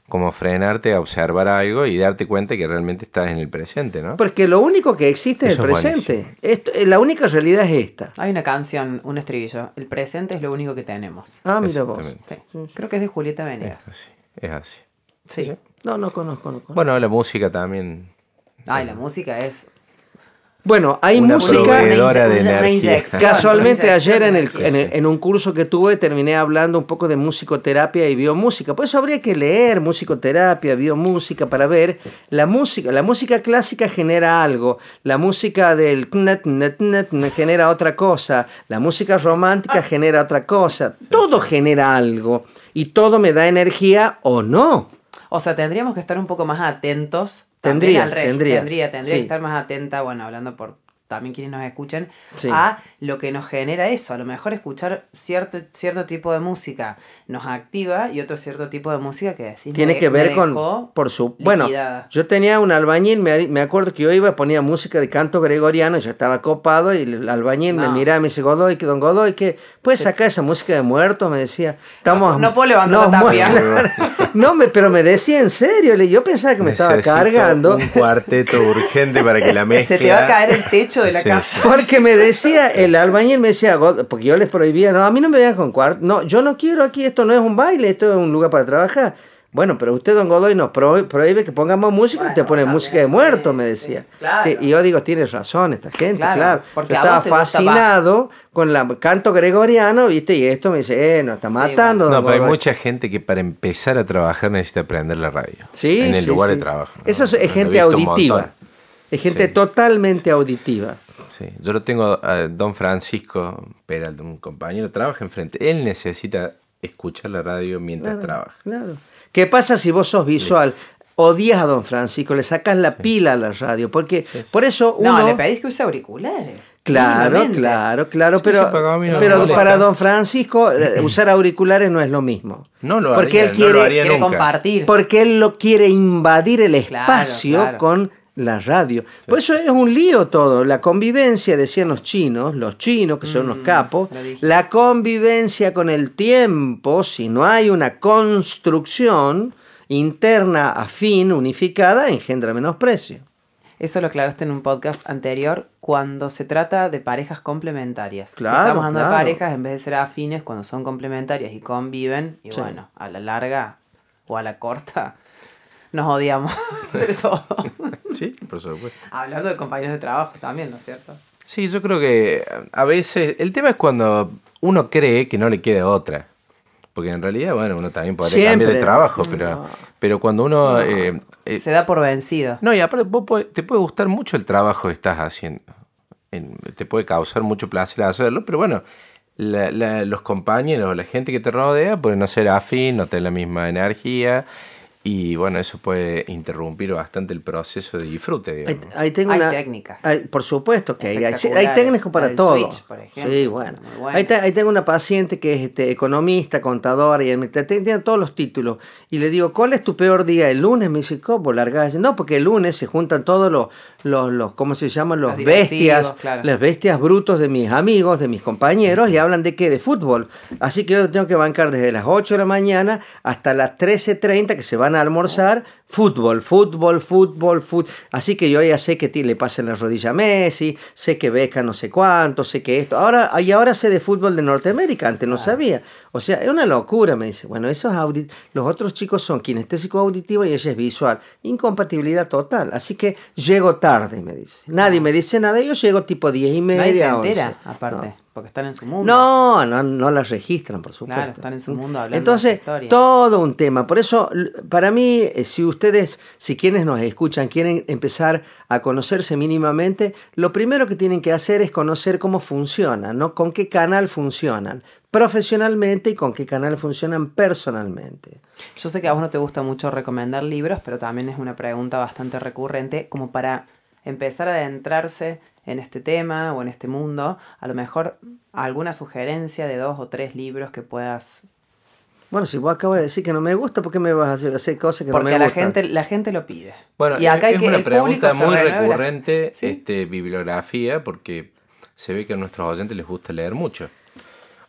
Como frenarte a observar algo y darte cuenta que realmente estás en el presente, ¿no? Porque lo único que existe es el es presente. Esto- eh, la única realidad es esta. Hay una canción, un estribillo. El presente es lo único que tenemos. Ah, mira vos. Sí. Creo que es de Julieta Es Venegas. así. Es así. Sí. No, no conozco, no conozco. Bueno, la música también. Ay, la música es. Bueno, hay Una música. proveedora de energía. Casualmente ayer en, el, en, el- en un curso que tuve terminé hablando un poco de musicoterapia y biomúsica. Por eso habría que leer musicoterapia, biomúsica para ver la música. La música clásica genera algo, la música del tnet, net, net, net genera otra cosa, la música romántica genera otra cosa. Todo genera algo y todo me da energía o no. O sea, tendríamos que estar un poco más atentos. Tendrías, al tendrías, Tendría, tendría sí. que estar más atenta, bueno, hablando por también quienes nos escuchen, Sí. a lo que nos genera eso. A lo mejor escuchar cierto, cierto tipo de música nos activa y otro cierto tipo de música que me Tiene que ver con, por su, bueno, yo tenía un albañil, me, me acuerdo que yo iba, ponía música de canto gregoriano, yo estaba copado y el albañil me No. miraba y me dice, Godoy, que don Godoy, que puedes sacar esa música de muerto, me decía, estamos... No puedo levantar la mu- tapia. no, me, pero me decía en serio, le- yo pensaba que me estaba cargando. Un cuarteto urgente para que la mezcla. Se te va a caer el techo de la Sí, casa. Porque me decía, el albañil me decía, porque yo les prohibía, no, a mí no me vean con cuarto, no, yo no quiero aquí, esto no es un baile, esto es un lugar para trabajar. Bueno, pero usted, don Godoy, nos prohí- prohíbe que pongamos música y Bueno, usted pone también, música de sí, muerto, me sí, decía. claro. Te- Y yo digo, tienes razón esta gente, claro. Claro, porque yo estaba te fascinado con el canto gregoriano, ¿viste? Y esto me dice, eh, nos está Sí, matando, No, don pero hay Godoy". mucha gente que para empezar a trabajar necesita aprender la radio. Sí, En el sí, lugar sí. de trabajo. ¿no? Eso es, gente auditiva. Es gente Sí. totalmente auditiva. Sí, yo lo tengo a don Francisco Peralta, un compañero, trabaja enfrente. Él necesita escuchar la radio mientras Claro, trabaja. Claro. ¿Qué pasa si vos sos visual? Odias a don Francisco, le sacas la pila a la radio, porque Sí, sí. por eso uno... No, le pedís que use auriculares. Claro, claro, claro, Sí, pero, para don Francisco eh, usar auriculares no es lo mismo. No lo porque haría, él no lo quiere, haría Quiere nunca. compartir. porque él lo quiere invadir el Claro, espacio claro. con la radio. Por eso es un lío todo. La convivencia, decían los chinos, los chinos que son capos, Mm, dije. la convivencia con el tiempo, si no hay una construcción interna, afín, unificada, engendra menosprecio. Eso lo aclaraste en un podcast anterior cuando se trata de parejas complementarias. Claro, Estamos hablando claro. de parejas en vez de ser afines cuando son complementarias y conviven. Y Sí. bueno, a la larga o a la corta nos odiamos entre todos. Sí, por supuesto. hablando de compañeros de trabajo también, ¿no es cierto? Sí, yo creo que a veces el tema es cuando uno cree que no le queda otra. Porque en realidad, bueno, uno también podría cambiar Siempre. de trabajo, pero, No. pero cuando uno... eh, eh, Se da por vencido. no, y aparte vos podés- te puede gustar mucho el trabajo que estás haciendo. En- te puede causar mucho placer hacerlo, pero bueno, la- la- los compañeros, la gente que te rodea puede no ser afín, no tener la misma energía. Y bueno, eso puede interrumpir bastante el proceso de disfrute. Ahí, Digamos. ahí tengo Hay una- técnicas. hay- por supuesto que hay, hay, técnicos para del todo. switch, por ejemplo, sí, bueno. Ahí, te- ahí tengo una paciente que es este, economista, contadora y tiene todos los títulos. Y le digo, ¿cuál es tu peor día? ¿El lunes? Me dice, ¿cómo? Dice, No, porque el lunes se juntan todos los, los, los ¿cómo se llaman? Los bestias, claro. las bestias brutos de mis amigos, de mis compañeros, y hablan de qué? De fútbol. Así que yo tengo que bancar desde las 8 de la mañana hasta las 13.30 que se van a almorzar. Fútbol, fútbol, fútbol, fútbol. Así que yo ya sé que le pasa en la rodilla a Messi, sé que Beca no sé cuánto, sé que esto. Ahora, y ahora sé de fútbol de Norteamérica, antes no sabía. O sea, es una locura, me dice. Bueno, esos audit los otros chicos son kinestésico auditivo y ella es visual. Incompatibilidad total. Así que llego tarde, me dice. Nadie me dice nada, yo llego tipo 10 y media. Nadie se 11. entera, aparte, No. porque están en su mundo. No, no, no las registran, por supuesto. Claro, están en su mundo hablando de Entonces, su historia. todo un tema. Por eso, para mí, eh, si ustedes, si quienes nos escuchan, quieren empezar a conocerse mínimamente, lo primero que tienen que hacer es conocer cómo funcionan, ¿no? Con qué canal funcionan profesionalmente y con qué canal funcionan personalmente. Yo sé que a vos no te gusta mucho recomendar libros, pero también es una pregunta bastante recurrente, como para empezar a adentrarse en este tema o en este mundo, a lo mejor alguna sugerencia de dos o tres libros que puedas... Bueno, si vos acabas de decir que no me gusta, ¿por qué me vas a hacer, hacer cosas que Porque no me la gustan? gente, la gente lo pide. Bueno, y acá hay es que una pregunta muy recurrente, ¿Sí? este, bibliografía, porque se ve que a nuestros oyentes les gusta leer mucho.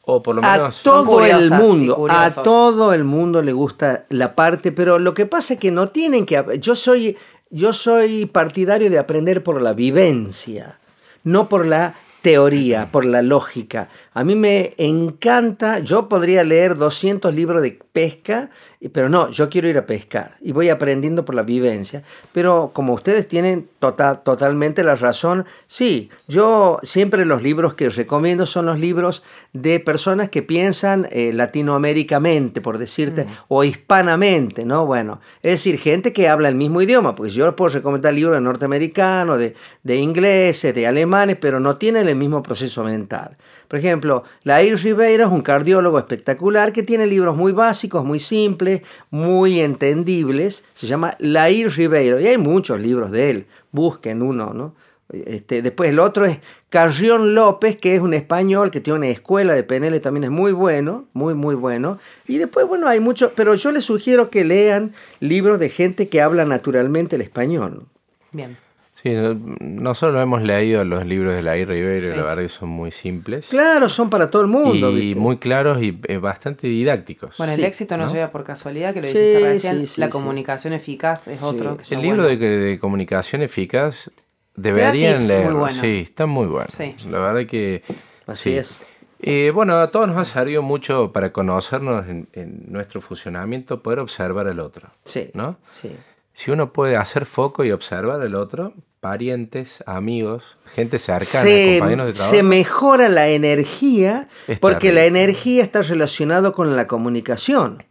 O por lo A menos... todo curiosas el mundo, a todo el mundo le gusta la parte, pero lo que pasa es que no tienen que... Yo soy, yo soy partidario de aprender por la vivencia, no por la teoría, por la lógica. A mí me encanta, yo podría leer 200 libros de pesca, pero no, yo quiero ir a pescar y voy aprendiendo por la vivencia. Pero como ustedes tienen total, totalmente la razón, sí, yo siempre los libros que recomiendo son los libros de personas que piensan eh, latinoamericamente, por decirte, o hispanamente, ¿no? Bueno, es decir, gente que habla el mismo idioma, porque yo puedo recomendar libros de norteamericanos, de, de ingleses, de alemanes, pero no tienen el mismo proceso mental. Por ejemplo, Lair Ribeiro es un cardiólogo espectacular que tiene libros muy básicos, muy simples, muy entendibles. Se llama Lair Ribeiro y hay muchos libros de él. Busquen uno, ¿no? Este, después el otro es Carrión López, que es un español que tiene una escuela de PNL, también es muy bueno, muy, muy bueno. Y después, bueno, hay muchos, pero yo les sugiero que lean libros de gente que habla naturalmente el español. Bien. Sí, no- nosotros hemos leído los libros de la I. Ribeiro y Sí. la verdad que son muy simples. Claro, son para todo el mundo. y ¿viste? muy claros y eh, bastante didácticos. Bueno, Sí, el éxito no, ¿no? llega por casualidad, que lo Sí, dijiste recién. sí, sí, la sí. comunicación eficaz es otro. que está El libro bueno. de, de comunicación eficaz deberían leer. Sí, están muy buenos. Sí. La verdad que. Así sí. es. Eh, bueno, a todos nos ha servido mucho para conocernos en, en nuestro funcionamiento, poder observar al otro. Sí. ¿No? Sí. Si uno puede hacer foco y observar al otro, parientes, amigos, gente cercana, se, compañeros de trabajo. se mejora la energía Es porque la energía está relacionada con la comunicación.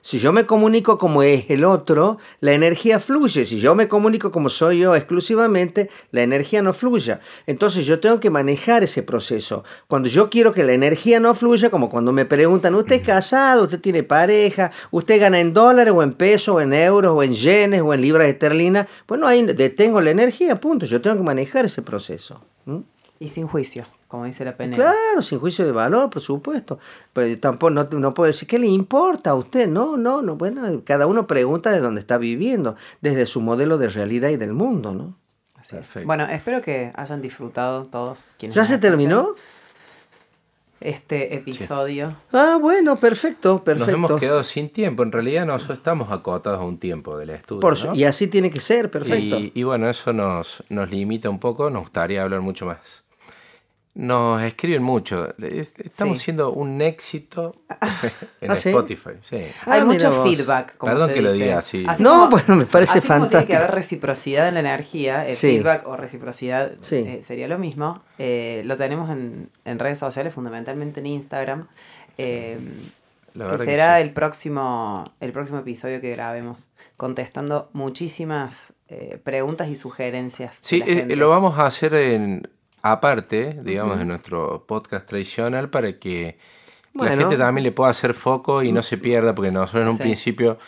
Si yo me comunico como es el otro, la energía fluye. Si yo me comunico como soy yo exclusivamente, la energía no fluye. Entonces yo tengo que manejar ese proceso. Cuando yo quiero que la energía no fluya, como cuando me preguntan, ¿usted es casado? ¿Usted tiene pareja? ¿Usted gana en dólares o en pesos o en euros o en yenes o en libras esterlinas? Bueno, ahí detengo la energía, punto. Yo tengo que manejar ese proceso. ¿Mm? Y sin juicio, como dice la PNL. Claro, sin juicio de valor, por supuesto. Pero tampoco no, no puedo decir qué le importa a usted. No, no, no. Bueno, cada uno pregunta de dónde está viviendo, desde su modelo de realidad y del mundo, ¿no? Así es. Perfecto. Bueno, espero que hayan disfrutado todos quienes ¿Ya nos se escuchan terminó? Este episodio. Ah, bueno, perfecto, Nos perfecto. hemos quedado sin tiempo. En realidad nosotros estamos acotados a un tiempo del estudio. Por su- ¿no? Y así tiene que ser, perfecto. Y, y bueno, eso nos, nos limita un poco, nos gustaría hablar mucho más. Nos escriben mucho. Es- Estamos Sí. siendo un éxito en ¿Ah, sí? Spotify. Sí. Ah, Hay mucho feedback. Como Perdón se que lo diga así. No, bueno, me parece así como tiene que fantástico. haber reciprocidad en la energía, el Sí. feedback o reciprocidad Sí. eh, sería lo mismo. Eh, lo tenemos en, en redes sociales, fundamentalmente en Instagram. eh, La que será sí. el próximo el próximo episodio que grabemos contestando muchísimas eh, preguntas y sugerencias. de Sí, eh, lo vamos a hacer en aparte, digamos, de nuestro podcast tradicional para que la gente también le pueda hacer foco y no se pierda, porque nosotros en un Sí. principio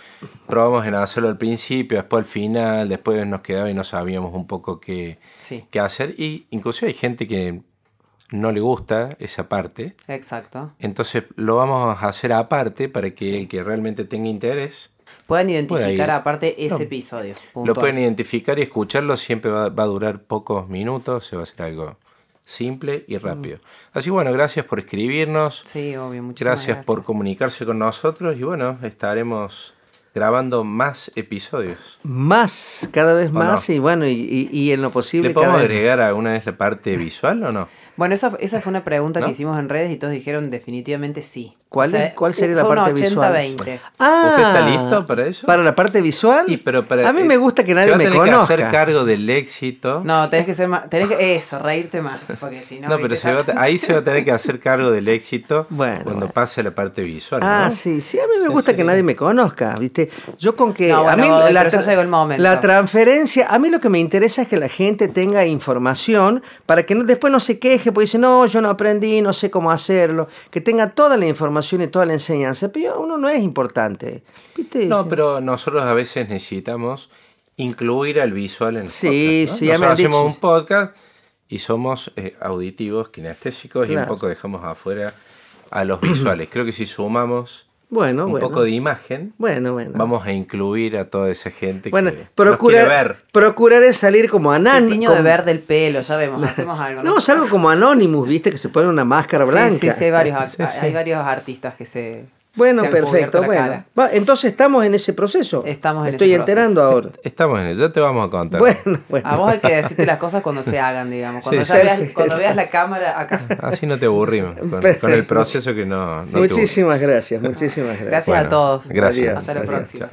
probamos en hacerlo al principio, después al final, después nos quedaba y no sabíamos un poco qué, Sí, qué hacer. Y inclusive hay gente que no le gusta esa parte. exacto. Entonces lo vamos a hacer aparte para que el que realmente tenga interés Pueden identificar aparte ese No. episodio. lo pueden identificar y escucharlo. Siempre va, va a durar pocos minutos, se va a hacer algo simple y rápido. Así bueno, gracias por escribirnos. Sí, obvio, muchísimas Gracias, gracias. por comunicarse con nosotros y bueno, estaremos grabando más episodios. Más, cada vez ¿O más, no? y bueno, y, y- y en lo posible. ¿Le podemos cada vez- agregar alguna vez la parte visual o no? Bueno, esa, esa fue una pregunta ¿No? que hicimos en redes y todos dijeron definitivamente sí. ¿Cuál es- cuál sería la parte visual? 80-20. Ah, ¿Usted está listo para eso? ¿Para la parte visual? Y, pero para- a mí me gusta que se nadie va a me tener conozca. que hacer cargo del éxito. No, tenés que ser más, tenés que, eso, reírte más, porque si no... No, pero se va ahí se va a tener que hacer cargo del éxito Bueno, cuando bueno. pase la parte visual. Ah, ¿no? sí, sí, a mí me Sí, gusta sí, que sí. nadie me conozca, ¿viste? Yo con que... No, a bueno, mí la, tra- el la transferencia, a mí lo que me interesa es que la gente tenga información para que no, después no se queje, porque dice, no, yo no aprendí, no sé cómo hacerlo, que tenga toda la información y toda la enseñanza, pero uno no es importante, ¿viste? No, pero nosotros a veces necesitamos incluir al visual en el Sí, podcast. ¿no? sí, ya me Nosotros han hacemos dicho. un podcast y somos eh, auditivos, kinestésicos y un poco dejamos afuera a los visuales. Creo que si sumamos Bueno, un bueno. poco de imagen, Bueno, bueno. vamos a incluir a toda esa gente Bueno, que nos quiere procurar, ver. procuraré salir como El anán. tiño de verde el pelo, ya vemos, hacemos algo. No, salgo como Anonymous, ¿viste? Que se pone una máscara blanca. Sí, sí, sí, hay varios, Sí, sí. hay varios artistas que se... Bueno, perfecto. Bueno. Va, entonces estamos en ese proceso. Estamos en Estoy ese proceso. enterando ahora. Estamos en eso, ya te vamos a contar. Bueno, bueno. A vos hay que decirte las cosas cuando se hagan, digamos. Cuando, Sí, ya veas, cuando veas la cámara acá. Así no te aburrimos con, el proceso que no, no te aburre. muchísimas gracias, muchísimas gracias. Gracias a todos. Gracias. Hasta la próxima.